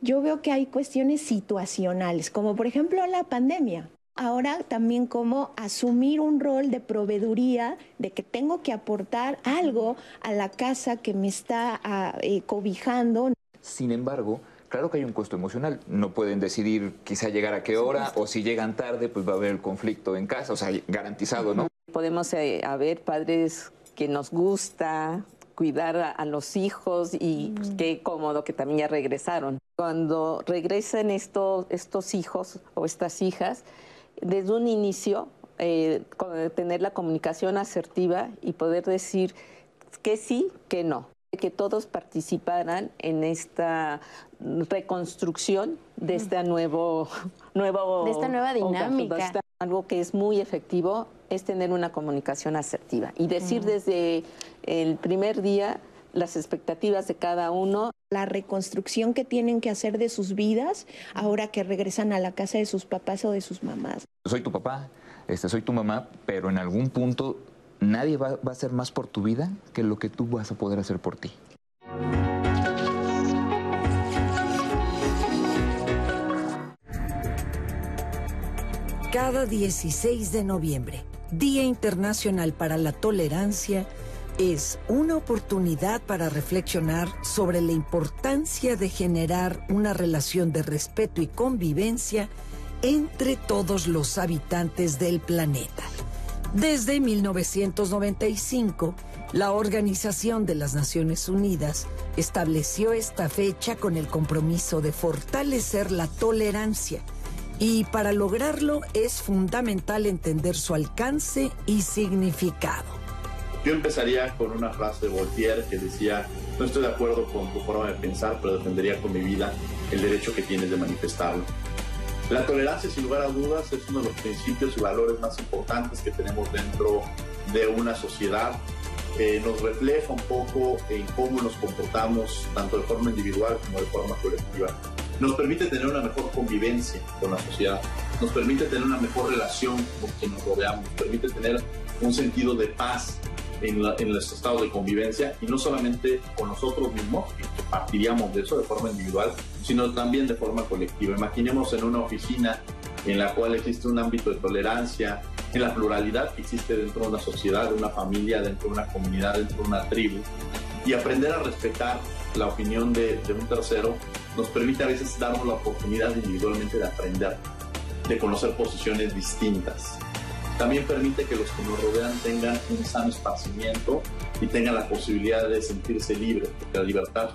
Yo veo que hay cuestiones situacionales, como por ejemplo la pandemia. Ahora también como asumir un rol de proveeduría, de que tengo que aportar algo a la casa que me está ah, eh, cobijando.
Sin embargo, claro que hay un costo emocional. No pueden decidir quizá llegar a qué hora o si llegan tarde, pues va a haber el conflicto en casa, o sea, garantizado, ¿no?
Podemos eh, haber padres que nos gusta cuidar a, los hijos y pues, qué cómodo que también ya regresaron. Cuando regresan estos, estos hijos o estas hijas, desde un inicio, eh, tener la comunicación asertiva y poder decir que sí, que no que todos participaran en esta reconstrucción de esta nuevo, nuevo
de esta nueva dinámica.
algo que es muy efectivo es tener una comunicación asertiva y decir desde el primer día las expectativas de cada uno.
La reconstrucción que tienen que hacer de sus vidas ahora que regresan a la casa de sus papás o de sus mamás.
Soy tu papá, este, soy tu mamá, pero en algún punto nadie va, va a hacer más por tu vida que lo que tú vas a poder hacer por ti.
Cada 16 de noviembre, Día Internacional para la Tolerancia, es una oportunidad para reflexionar sobre la importancia de generar una relación de respeto y convivencia entre todos los habitantes del planeta. Desde 1995, la Organización de las Naciones Unidas estableció esta fecha con el compromiso de fortalecer la tolerancia y para lograrlo es fundamental entender su alcance y significado.
Yo empezaría con una frase de Voltaire que decía, no estoy de acuerdo con tu forma de pensar, pero defendería con mi vida el derecho que tienes de manifestarlo. La tolerancia, sin lugar a dudas, es uno de los principios y valores más importantes que tenemos dentro de una sociedad. Eh, nos refleja un poco en cómo nos comportamos, tanto de forma individual como de forma colectiva. Nos permite tener una mejor convivencia con la sociedad, nos permite tener una mejor relación con quien nos rodeamos, nos permite tener un sentido de paz en, los estados de convivencia y no solamente con nosotros mismos, que partiríamos de eso de forma individual, sino también de forma colectiva. Imaginemos en una oficina en la cual existe un ámbito de tolerancia, en la pluralidad que existe dentro de una sociedad, de una familia, dentro de una comunidad, dentro de una tribu, y aprender a respetar la opinión de, un tercero nos permite a veces darnos la oportunidad individualmente de aprender, de conocer posiciones distintas también permite que los que nos rodean tengan un sano esparcimiento y tengan la posibilidad de sentirse libres, porque la libertad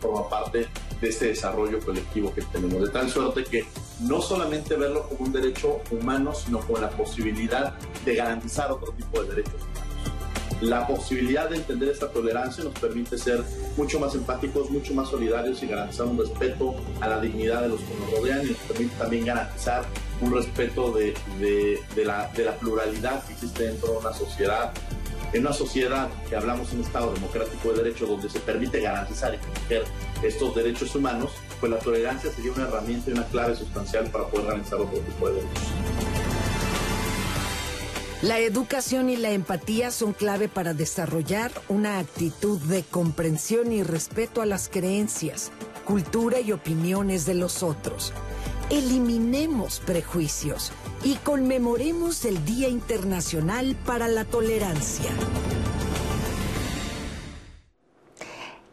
forma parte de este desarrollo colectivo que tenemos, de tal suerte que no solamente verlo como un derecho humano, sino como la posibilidad de garantizar otro tipo de derechos humanos. La posibilidad de entender esta tolerancia nos permite ser mucho más empáticos, mucho más solidarios y garantizar un respeto a la dignidad de los que nos rodean y nos permite también garantizar un respeto de, la, pluralidad que existe dentro de una sociedad en una sociedad que hablamos un Estado democrático de derecho donde se permite garantizar y proteger estos derechos humanos, pues la tolerancia sería una herramienta y una clave sustancial para poder garantizar otro tipo de derechos.
La educación y la empatía son clave para desarrollar una actitud de comprensión y respeto a las creencias, cultura y opiniones de los otros. Eliminemos prejuicios y conmemoremos el Día Internacional para la Tolerancia.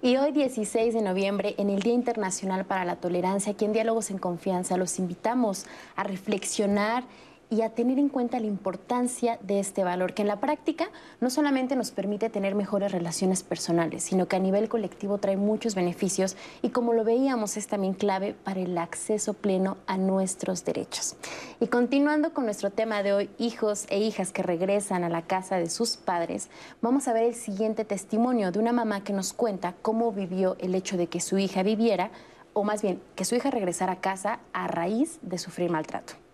Y hoy 16 de noviembre, en el Día Internacional para la Tolerancia, aquí en Diálogos en Confianza, los invitamos a reflexionar y a tener en cuenta la importancia de este valor, que en la práctica no solamente nos permite tener mejores relaciones personales, sino que a nivel colectivo trae muchos beneficios y como lo veíamos es también clave para el acceso pleno a nuestros derechos. Y continuando con nuestro tema de hoy, hijos e hijas que regresan a la casa de sus padres, vamos a ver el siguiente testimonio de una mamá que nos cuenta cómo vivió el hecho de que su hija viviera, o más bien, que su hija regresara a casa a raíz de sufrir maltrato.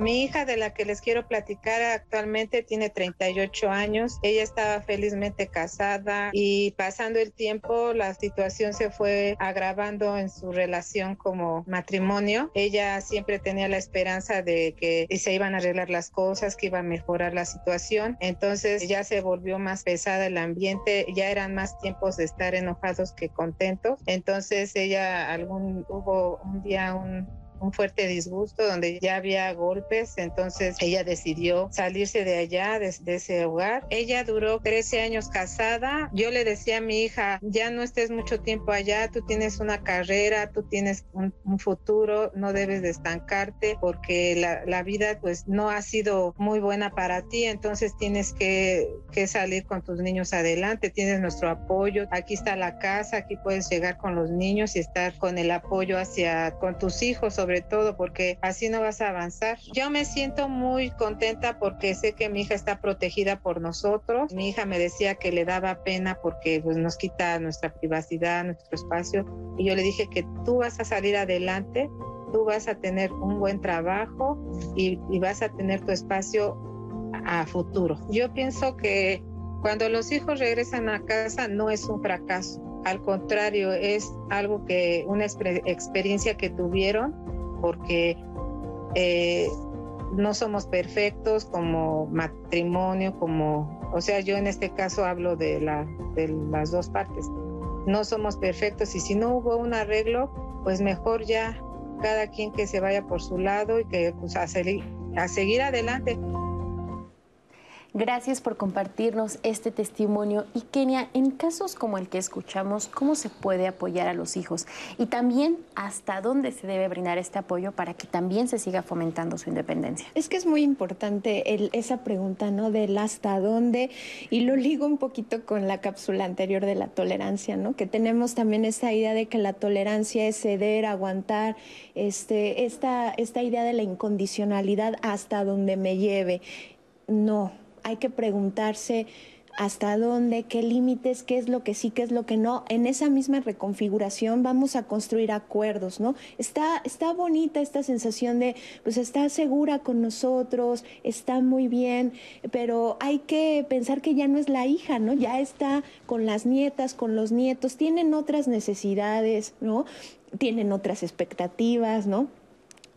Mi hija de la que les quiero platicar actualmente tiene 38 años. Ella estaba felizmente casada y pasando el tiempo la situación se fue agravando en su relación como matrimonio. Ella siempre tenía la esperanza de que se iban a arreglar las cosas, que iba a mejorar la situación. Entonces ya se volvió más pesada el ambiente, ya eran más tiempos de estar enojados que contentos. Entonces ella algún hubo un día un un fuerte disgusto donde ya había golpes, entonces ella decidió salirse de allá, de, ese hogar. Ella duró 13 años casada. Yo le decía a mi hija, ya no estés mucho tiempo allá, tú tienes una carrera, tú tienes un, futuro, no debes de estancarte porque la, la, vida pues no ha sido muy buena para ti, entonces tienes que, que salir con tus niños adelante, tienes nuestro apoyo, aquí está la casa, aquí puedes llegar con los niños y estar con el apoyo hacia, con tus hijos sobre todo, porque así no vas a avanzar. Yo me siento muy contenta porque sé que mi hija está protegida por nosotros. Mi hija me decía que le daba pena porque pues, nos quita nuestra privacidad, nuestro espacio. Y yo le dije que tú vas a salir adelante, tú vas a tener un buen trabajo y, y vas a tener tu espacio a futuro. Yo pienso que cuando los hijos regresan a casa no es un fracaso, al contrario, es algo que, una experiencia que tuvieron, porque eh, no somos perfectos como matrimonio, como, o sea, yo en este caso hablo de, la, de las dos partes. No somos perfectos y si no hubo un arreglo, pues mejor ya cada quien que se vaya por su lado y que pues a, a seguir adelante.
Gracias por compartirnos este testimonio. Y Kenia, en casos como el que escuchamos, ¿cómo se puede apoyar a los hijos? Y también, ¿hasta dónde se debe brindar este apoyo para que también se siga fomentando su independencia?
Es que es muy importante esa pregunta, ¿no? Del hasta dónde. Y lo ligo un poquito con la cápsula anterior de la tolerancia, ¿no? Que tenemos también esta idea de que la tolerancia es ceder, aguantar, este, esta, esta idea de la incondicionalidad hasta donde me lleve. No, hay que preguntarse hasta dónde, qué límites, qué es lo que sí, qué es lo que no. En esa misma reconfiguración vamos a construir acuerdos, ¿no? Está, está bonita esta sensación de, pues está segura con nosotros, está muy bien, pero hay que pensar que ya no es la hija, ¿no? Ya está con las nietas, con los nietos, tienen otras necesidades, ¿no? Tienen otras expectativas, ¿no?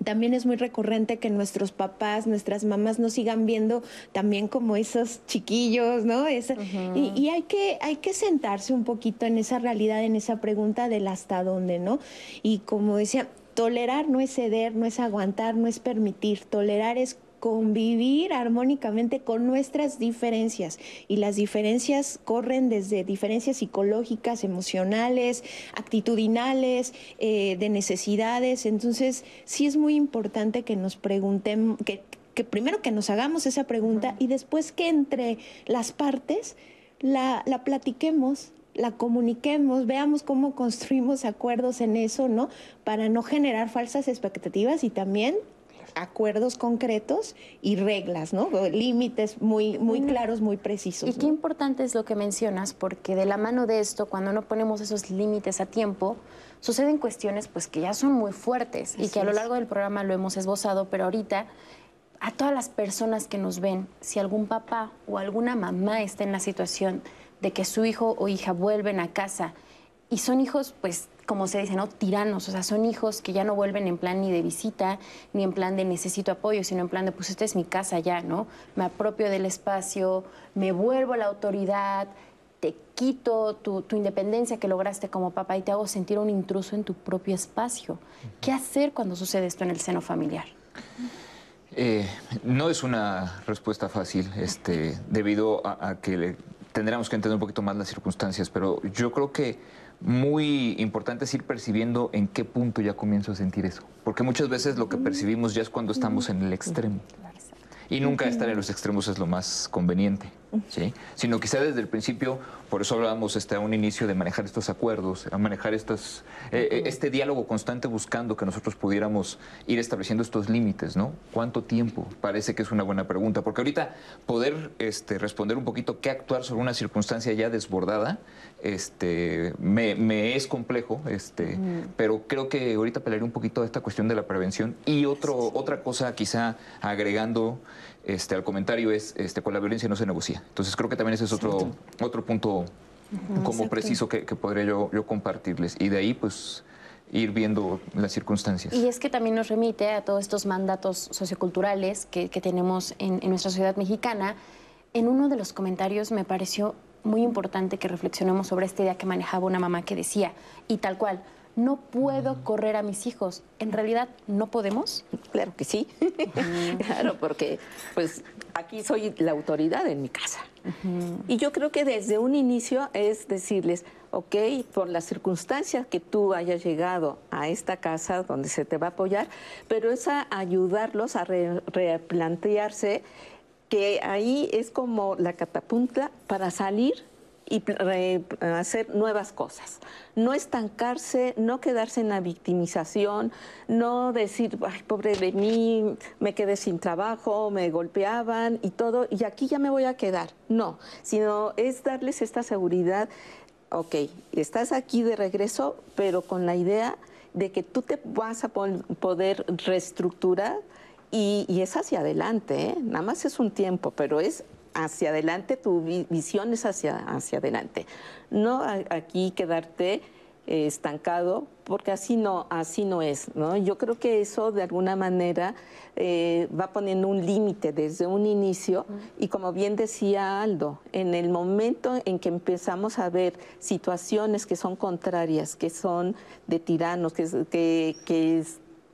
También es muy recurrente que nuestros papás, nuestras mamás nos sigan viendo también como esos chiquillos, ¿no? y, hay, que, hay que sentarse un poquito en esa realidad, en esa pregunta del hasta dónde, ¿no? Y como decía, tolerar no es ceder, no es aguantar, no es permitir, tolerar es convivir armónicamente con nuestras diferencias. Y las diferencias corren desde diferencias psicológicas, emocionales, actitudinales, eh, de necesidades. Entonces, sí es muy importante que nos preguntemos, que, primero que nos hagamos esa pregunta y después que entre las partes la, la platiquemos, la comuniquemos, veamos cómo construimos acuerdos en eso, ¿no? Para no generar falsas expectativas y también acuerdos concretos y reglas, ¿no? Límites muy, muy claros, muy precisos.
Y qué importante es lo que mencionas, porque de la mano de esto, cuando no ponemos esos límites a tiempo, suceden cuestiones pues que ya son muy fuertes y que a lo largo del programa lo hemos esbozado, pero ahorita a todas las personas que nos ven, si algún papá o alguna mamá está en la situación de que su hijo o hija vuelven a casa y son hijos pues como se dice, ¿no? Tiranos, o sea, son hijos que ya no vuelven en plan ni de visita, ni en plan de necesito apoyo, sino en plan de, pues esta es mi casa ya, ¿no? Me apropio del espacio, me vuelvo a la autoridad, te quito tu, independencia que lograste como papá y te hago sentir un intruso en tu propio espacio. ¿Qué hacer cuando sucede esto en el seno familiar?
Eh, no es una respuesta fácil, este, debido a, a que tendríamos que entender un poquito más las circunstancias, pero yo creo que muy importante es ir percibiendo en qué punto ya comienzo a sentir eso. Porque muchas veces lo que percibimos ya es cuando estamos en el extremo. Y nunca estar en los extremos es lo más conveniente, ¿sí? Sino quizá desde el principio, por eso hablábamos este, a un inicio de manejar estos acuerdos, a manejar estas, eh, eh, este diálogo constante buscando que nosotros pudiéramos ir estableciendo estos límites, ¿no? ¿Cuánto tiempo? Parece que es una buena pregunta, porque ahorita poder este, responder un poquito qué actuar sobre una circunstancia ya desbordada, este, me, es complejo, este, pero creo que ahorita pelearé un poquito de esta cuestión de la prevención y otro, otra cosa quizá agregando este, al comentario es, este, con la violencia no se negocia. Entonces creo que también ese es otro, otro punto como preciso que, podría yo, yo compartirles. Y de ahí, pues ir viendo las circunstancias.
Y es que también nos remite a todos estos mandatos socioculturales que, tenemos en, en, nuestra sociedad mexicana. En uno de los comentarios me pareció muy importante que reflexionemos sobre esta idea que manejaba una mamá que decía, y tal cual, no puedo correr a mis hijos. ¿En realidad no podemos?
Claro que sí. claro, porque pues aquí soy la autoridad en mi casa. Y yo creo que desde un inicio es decirles, ok, por las circunstancias que tú hayas llegado a esta casa donde se te va a apoyar, pero es a ayudarlos a replantearse que ahí es como la catapulta para salir y hacer nuevas cosas. No estancarse, no quedarse en la victimización, no decir, ay, pobre de mí, me quedé sin trabajo, me golpeaban y todo, y aquí ya me voy a quedar. No, sino es darles esta seguridad, ok, estás aquí de regreso, pero con la idea de que tú te vas a poder reestructurar y, es hacia adelante, ¿eh? nada más es un tiempo, pero es hacia adelante, tu visión es hacia, hacia adelante. No aquí quedarte eh, estancado, porque así no, así no es. ¿no? Yo creo que eso de alguna manera eh, va poniendo un límite desde un inicio y como bien decía Aldo, en el momento en que empezamos a ver situaciones que son contrarias, que son de tiranos, que, que, que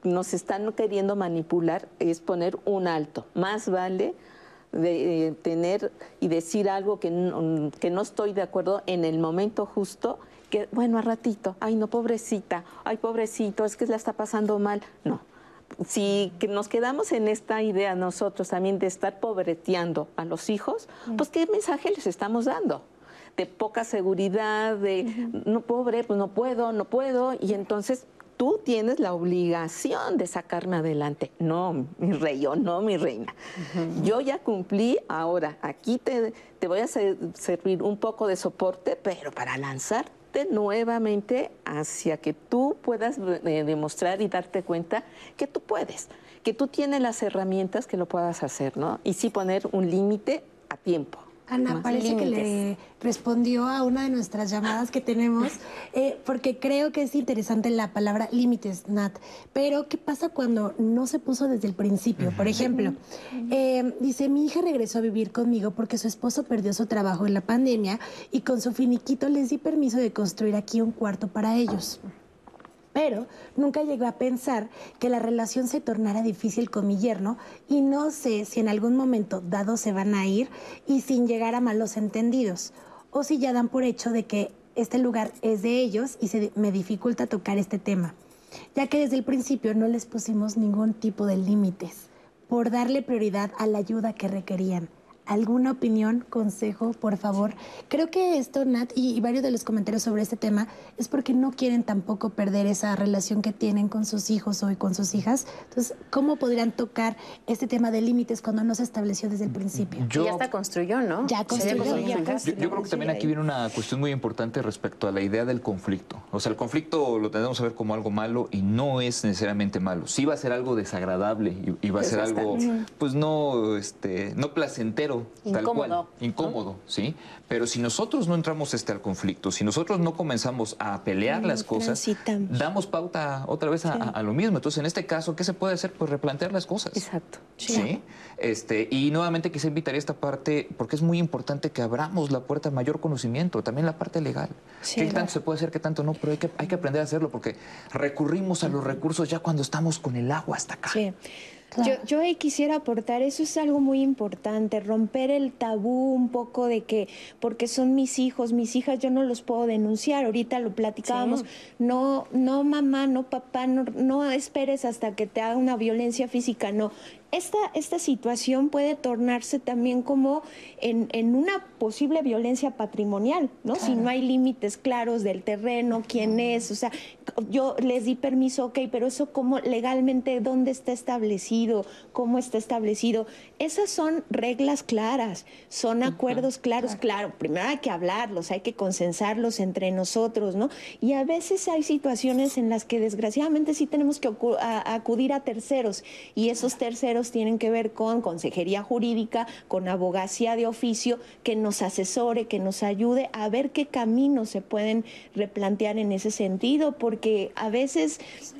nos están queriendo manipular, es poner un alto. Más vale de eh, tener y decir algo que no, que no estoy de acuerdo en el momento justo, que bueno, a ratito, ay no, pobrecita, ay pobrecito, es que la está pasando mal. No, si nos quedamos en esta idea nosotros también de estar pobreteando a los hijos, pues qué mensaje les estamos dando de poca seguridad, de no pobre, pues no puedo, no puedo, y entonces tú tienes la obligación de sacarme adelante. No, mi rey o no, mi reina. Yo ya cumplí, ahora aquí te, te voy a servir un poco de soporte, pero para lanzarte nuevamente hacia que tú puedas eh, demostrar y darte cuenta que tú puedes, que tú tienes las herramientas que lo puedas hacer, ¿no? Y sí poner un límite a tiempo.
Ana, parece que le respondió a una de nuestras llamadas que tenemos, eh, porque creo que es interesante la palabra límites, Nat. Pero, ¿qué pasa cuando no se puso desde el principio? Por ejemplo, eh, dice, mi hija regresó a vivir conmigo porque su esposo perdió su trabajo en la pandemia y con su finiquito les di permiso de construir aquí un cuarto para ellos pero nunca llegué a pensar que la relación se tornara difícil con mi yerno y no sé si en algún momento dado se van a ir y sin llegar a malos entendidos, o si ya dan por hecho de que este lugar es de ellos y se me dificulta tocar este tema, ya que desde el principio no les pusimos ningún tipo de límites por darle prioridad a la ayuda que requerían alguna opinión, consejo, por favor. Creo que esto, Nat, y, varios de los comentarios sobre este tema, es porque no quieren tampoco perder esa relación que tienen con sus hijos o con sus hijas. Entonces, ¿cómo podrían tocar este tema de límites cuando no se estableció desde el principio?
Yo, ya está construyó, ¿no?
Ya construyó.
yo, creo que también aquí viene una cuestión muy importante respecto a la idea del conflicto. O sea, el conflicto lo tenemos a ver como algo malo y no es necesariamente malo. Sí va a ser algo desagradable y, va a ser algo, pues no, este, no placentero
incómodo.
incómodo, ¿sí? Pero si nosotros no entramos este al conflicto, si nosotros no comenzamos a pelear las cosas, damos pauta otra vez a, lo mismo. Entonces, en este caso, ¿qué se puede hacer? Pues replantear las cosas.
Exacto.
Sí. Este, y nuevamente quise invitaría esta parte, porque es muy importante que abramos la puerta a mayor conocimiento, también la parte legal. ¿Qué tanto se puede hacer, qué tanto no? Pero hay que, hay que aprender a hacerlo, porque recurrimos a los recursos ya cuando estamos con el agua hasta acá.
Sí. Yo, yo quisiera aportar, eso es algo muy importante, romper el tabú un poco de que porque son mis hijos, mis hijas, yo no los puedo denunciar. Ahorita lo platicábamos, no, no mamá, no papá, no, no esperes hasta que te haga una violencia física, no esta, esta situación puede tornarse también como en, una posible violencia patrimonial, ¿no? Si no hay límites claros del terreno, quién es, o sea, yo les di permiso, ok, pero eso cómo legalmente, dónde está establecido, cómo está establecido. Esas son reglas claras, son acuerdos claros, claro, primero hay que hablarlos, hay que consensarlos entre nosotros, ¿no? Y a veces hay situaciones en las que desgraciadamente sí tenemos que acudir a terceros y esos terceros tienen que ver con consejería jurídica, con abogacía de oficio, que nos asesore, que nos ayude a ver qué caminos se pueden replantear en ese sentido, porque a veces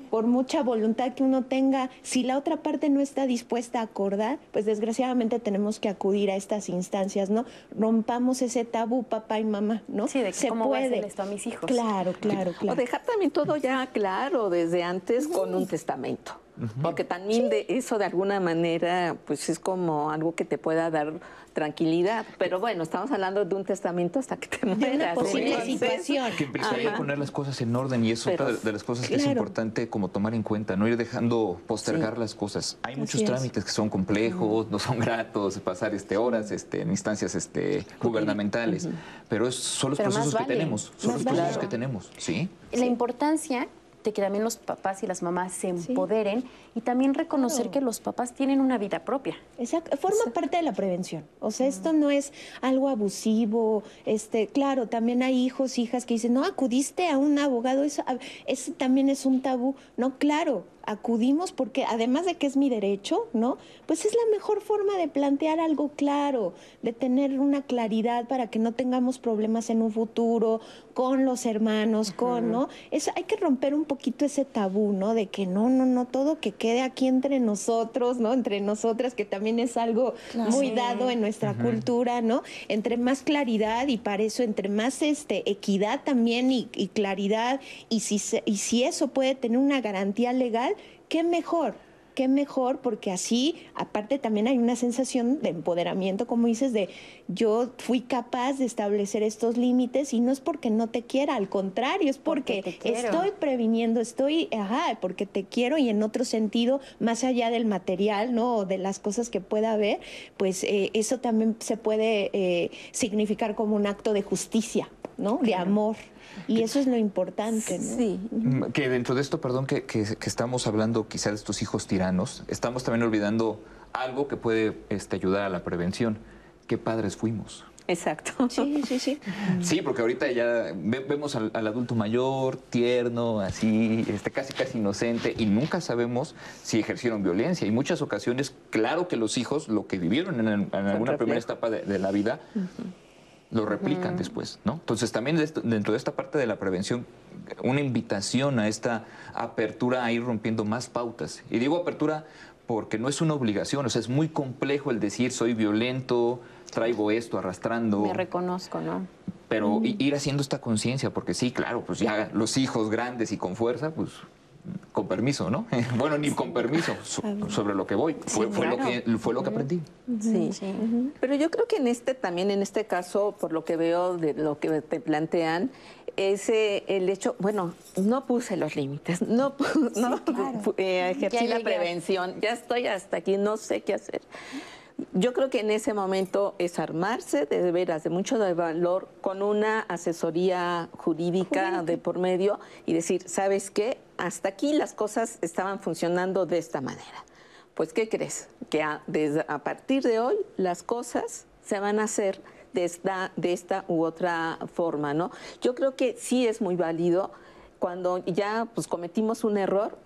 por mucha voluntad que uno tenga, si la otra parte no está dispuesta a acordar, pues desgraciadamente tenemos que acudir a estas instancias, ¿no? Rompamos ese tabú, papá y mamá, ¿no?
Sí, de que cómo puede. Voy a esto a mis hijos.
Claro, claro, claro.
O dejar también todo ya claro desde antes con un testamento. Porque también de eso de alguna manera pues es como algo que te pueda dar tranquilidad. Pero bueno, estamos hablando de un testamento hasta que te mueras.
De posible situación.
Que implicaría poner las cosas en orden y es otra de las cosas que es importante como tomar en cuenta, no ir dejando postergar las cosas. Hay muchos trámites que son complejos, no son gratos, pasar este horas este, en instancias este, gubernamentales, pero es, son los procesos que tenemos, son los procesos que tenemos, ¿sí?
La importancia de que también los papás y las mamás se empoderen y también reconocer que los papás tienen una vida propia.
Exacto, forma parte de la prevención. O sea, esto no es algo abusivo. Este, claro, también hay hijos, hijas que dicen, no, acudiste a un abogado, eso, eso también es un tabú. No, claro, acudimos porque además de que es mi derecho, ¿no? Pues es la mejor forma de plantear algo claro, de tener una claridad para que no tengamos problemas en un futuro con los hermanos, con, ¿no? Eso hay que romper un poquito ese tabú, ¿no? De que no, no, no, todo que quede aquí entre nosotros, ¿no? Entre nosotras, que también es algo muy dado en nuestra cultura, ¿no? Entre más claridad y para eso, entre más este equidad también y, y claridad, y si, y si eso puede tener una garantía legal, qué mejor, qué mejor, porque así, aparte también hay una sensación de empoderamiento, como dices, de yo fui capaz de establecer estos límites y no es porque no te quiera, al contrario, es porque, estoy previniendo, estoy, ajá, porque te quiero y en otro sentido, más allá del material, ¿no? O de las cosas que pueda haber, pues eh, eso también se puede eh, significar como un acto de justicia, ¿no? De amor. Y eso es lo importante, ¿no?
Sí.
Mm, que dentro de esto, perdón, que, que, estamos hablando quizá de estos hijos tiranos, estamos también olvidando algo que puede este, ayudar a la prevención. ¿Qué padres fuimos?
Exacto.
Sí, sí, sí.
Sí, porque ahorita ya vemos al, adulto mayor, tierno, así, este, casi casi inocente, y nunca sabemos si ejercieron violencia. Y muchas ocasiones, claro que los hijos, lo que vivieron en, alguna primera etapa de, la vida, lo replican después, ¿no? Entonces también dentro de esta parte de la prevención, una invitación a esta apertura a ir rompiendo más pautas. Y digo apertura porque no es una obligación, o sea, es muy complejo el decir soy violento, traigo esto arrastrando.
Me reconozco, ¿no?
Pero ir haciendo esta conciencia, porque sí, claro, pues ya los hijos grandes y con fuerza, pues con permiso, ¿no? bueno, ni con permiso sobre lo que voy. Fue, lo que fue lo que aprendí.
Sí. Pero yo creo que en este también en este caso, por lo que veo de lo que te plantean, es el hecho, bueno, no puse los límites, no, no eh, ejercí la prevención, ya estoy hasta aquí, no sé qué hacer. Yo creo que en ese momento es armarse de veras, de mucho de valor, con una asesoría jurídica de por medio y decir, ¿sabes qué? Hasta aquí las cosas estaban funcionando de esta manera. Pues, ¿qué crees? Que a, desde, a partir de hoy las cosas se van a hacer de esta, de esta u otra forma, ¿no? Yo creo que sí es muy válido cuando ya pues, cometimos un error,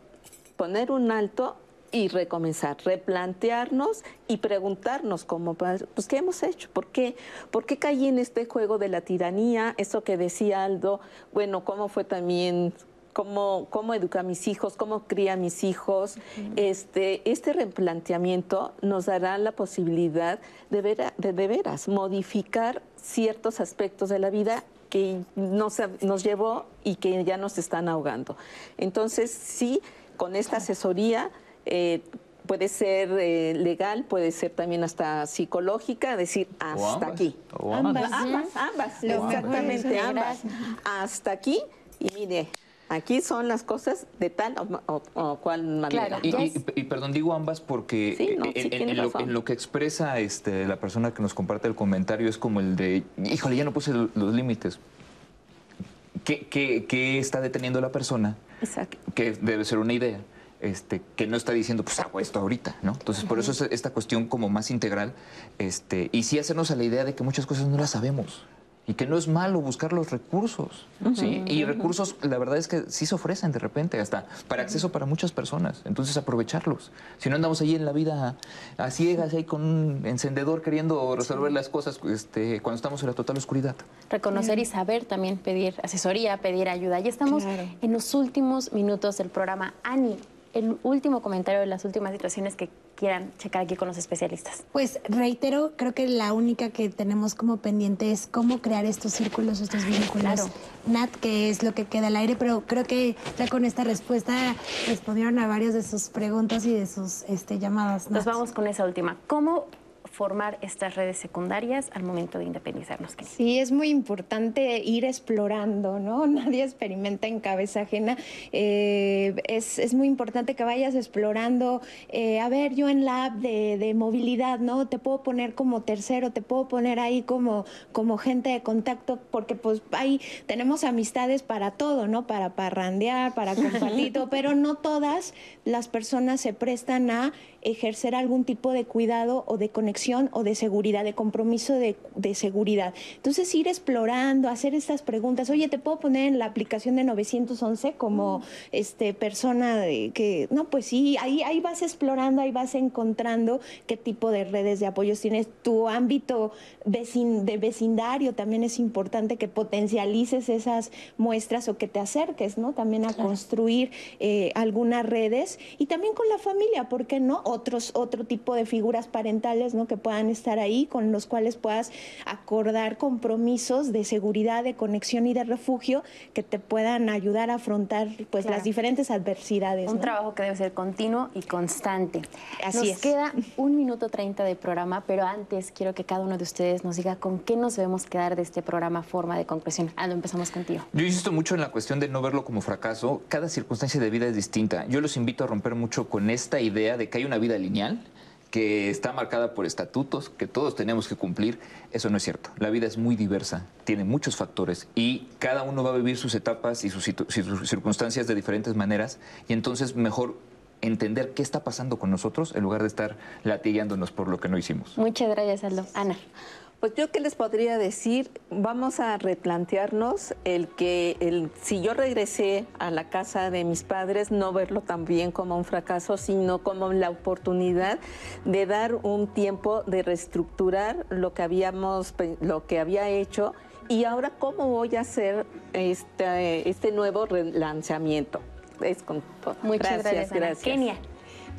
poner un alto y recomenzar, replantearnos y preguntarnos como pues qué hemos hecho, por qué, por qué caí en este juego de la tiranía, eso que decía Aldo, bueno, cómo fue también cómo, cómo educa a mis hijos, cómo cría a mis hijos. Este, este replanteamiento nos dará la posibilidad de, ver, de, de veras modificar ciertos aspectos de la vida que nos, nos llevó y que ya nos están ahogando. Entonces, sí, con esta asesoría eh, puede ser eh, legal, puede ser también hasta psicológica, decir hasta aquí.
ambas,
ambas, ambas, exactamente ambas. Hasta aquí y mire, Aquí son las cosas de tal o, cual manera.
Y, perdón, digo ambas porque en, lo, que expresa este, la persona que nos comparte el comentario es como el de, híjole, ya no puse los límites. ¿Qué, qué está deteniendo la persona?
Exacto.
Que debe ser una idea este, que no está diciendo, pues hago esto ahorita, ¿no? Entonces, por eso es esta cuestión como más integral, este, y sí hacernos a la idea de que muchas cosas no las sabemos. y que no es malo buscar los recursos. ¿sí? Y recursos, la verdad es que sí se ofrecen de repente, hasta para acceso para muchas personas. Entonces, aprovecharlos. Si no andamos ahí en la vida a ciegas, ahí con un encendedor queriendo resolver las cosas este, cuando estamos en la total oscuridad.
Reconocer y saber también pedir asesoría, pedir ayuda. Ya estamos en los últimos minutos del programa. Ani, el último comentario de las últimas situaciones que quieran checar aquí con los especialistas.
Pues reitero, creo que la única que tenemos como pendiente es cómo crear estos círculos, estos vínculos. Claro. Nat, que es lo que queda al aire, pero creo que ya con esta respuesta respondieron a varias de sus preguntas y de sus este, llamadas.
Nos vamos con esa última. ¿Cómo formar estas redes secundarias al momento de independizarnos.
Sí, es muy importante ir explorando, ¿no? Nadie experimenta en cabeza ajena. Eh, es, muy importante que vayas explorando. Eh, a ver, yo en la app de, movilidad, ¿no? Te puedo poner como tercero, te puedo poner ahí como, como gente de contacto, porque pues ahí tenemos amistades para todo, ¿no? Para parrandear, para compartir, pero no todas las personas se prestan a ejercer algún tipo de cuidado o de conexión o de seguridad, de compromiso de, seguridad. Entonces, ir explorando, hacer estas preguntas. Oye, ¿te puedo poner en la aplicación de 911 como este, persona de, que, no, pues sí, ahí, ahí vas explorando, ahí vas encontrando qué tipo de redes de apoyos tienes. Tu ámbito de vecindario también es importante que potencialices esas muestras o que te acerques, ¿no? También a construir eh, algunas redes y también con la familia, ¿por qué no? Otros, otro tipo de figuras parentales ¿no? que puedan estar ahí, con los cuales puedas acordar compromisos de seguridad, de conexión y de refugio que te puedan ayudar a afrontar pues, las diferentes adversidades.
Un trabajo que debe ser continuo y constante.
Así
nos queda un minuto treinta de programa, pero antes quiero que cada uno de ustedes nos diga con qué nos debemos quedar de este programa Forma de Concreción. Aldo, empezamos contigo.
Yo insisto mucho en la cuestión de no verlo como fracaso. Cada circunstancia de vida es distinta. Yo los invito a romper mucho con esta idea de que hay una vida lineal, que está marcada por estatutos que todos tenemos que cumplir, eso no es cierto. La vida es muy diversa, tiene muchos factores y cada uno va a vivir sus etapas y sus, circunstancias de diferentes maneras y entonces mejor entender qué está pasando con nosotros en lugar de estar latigueándonos por lo que no hicimos.
Muchas gracias, Aldo. Ana.
Pues yo qué les podría decir, vamos a replantearnos el que el, si yo regresé a la casa de mis padres, no verlo también como un fracaso, sino como la oportunidad de dar un tiempo de reestructurar lo que habíamos, lo que había hecho y ahora cómo voy a hacer este, este nuevo relanzamiento. Es con todo.
Muchas gracias. gracias. Kenia.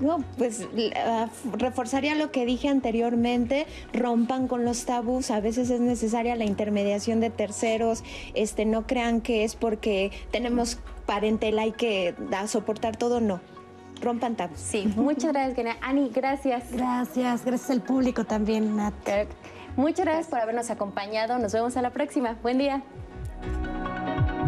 No, pues ah, reforzaría lo que dije anteriormente, rompan con los tabús, a veces es necesaria la intermediación de terceros, este no crean que es porque tenemos parentela y que da, soportar todo, no. Rompan tabús.
Sí, muchas gracias, Ani, gracias.
Gracias, gracias al público también, Nat.
Muchas gracias por habernos acompañado. Nos vemos a la próxima. Buen día.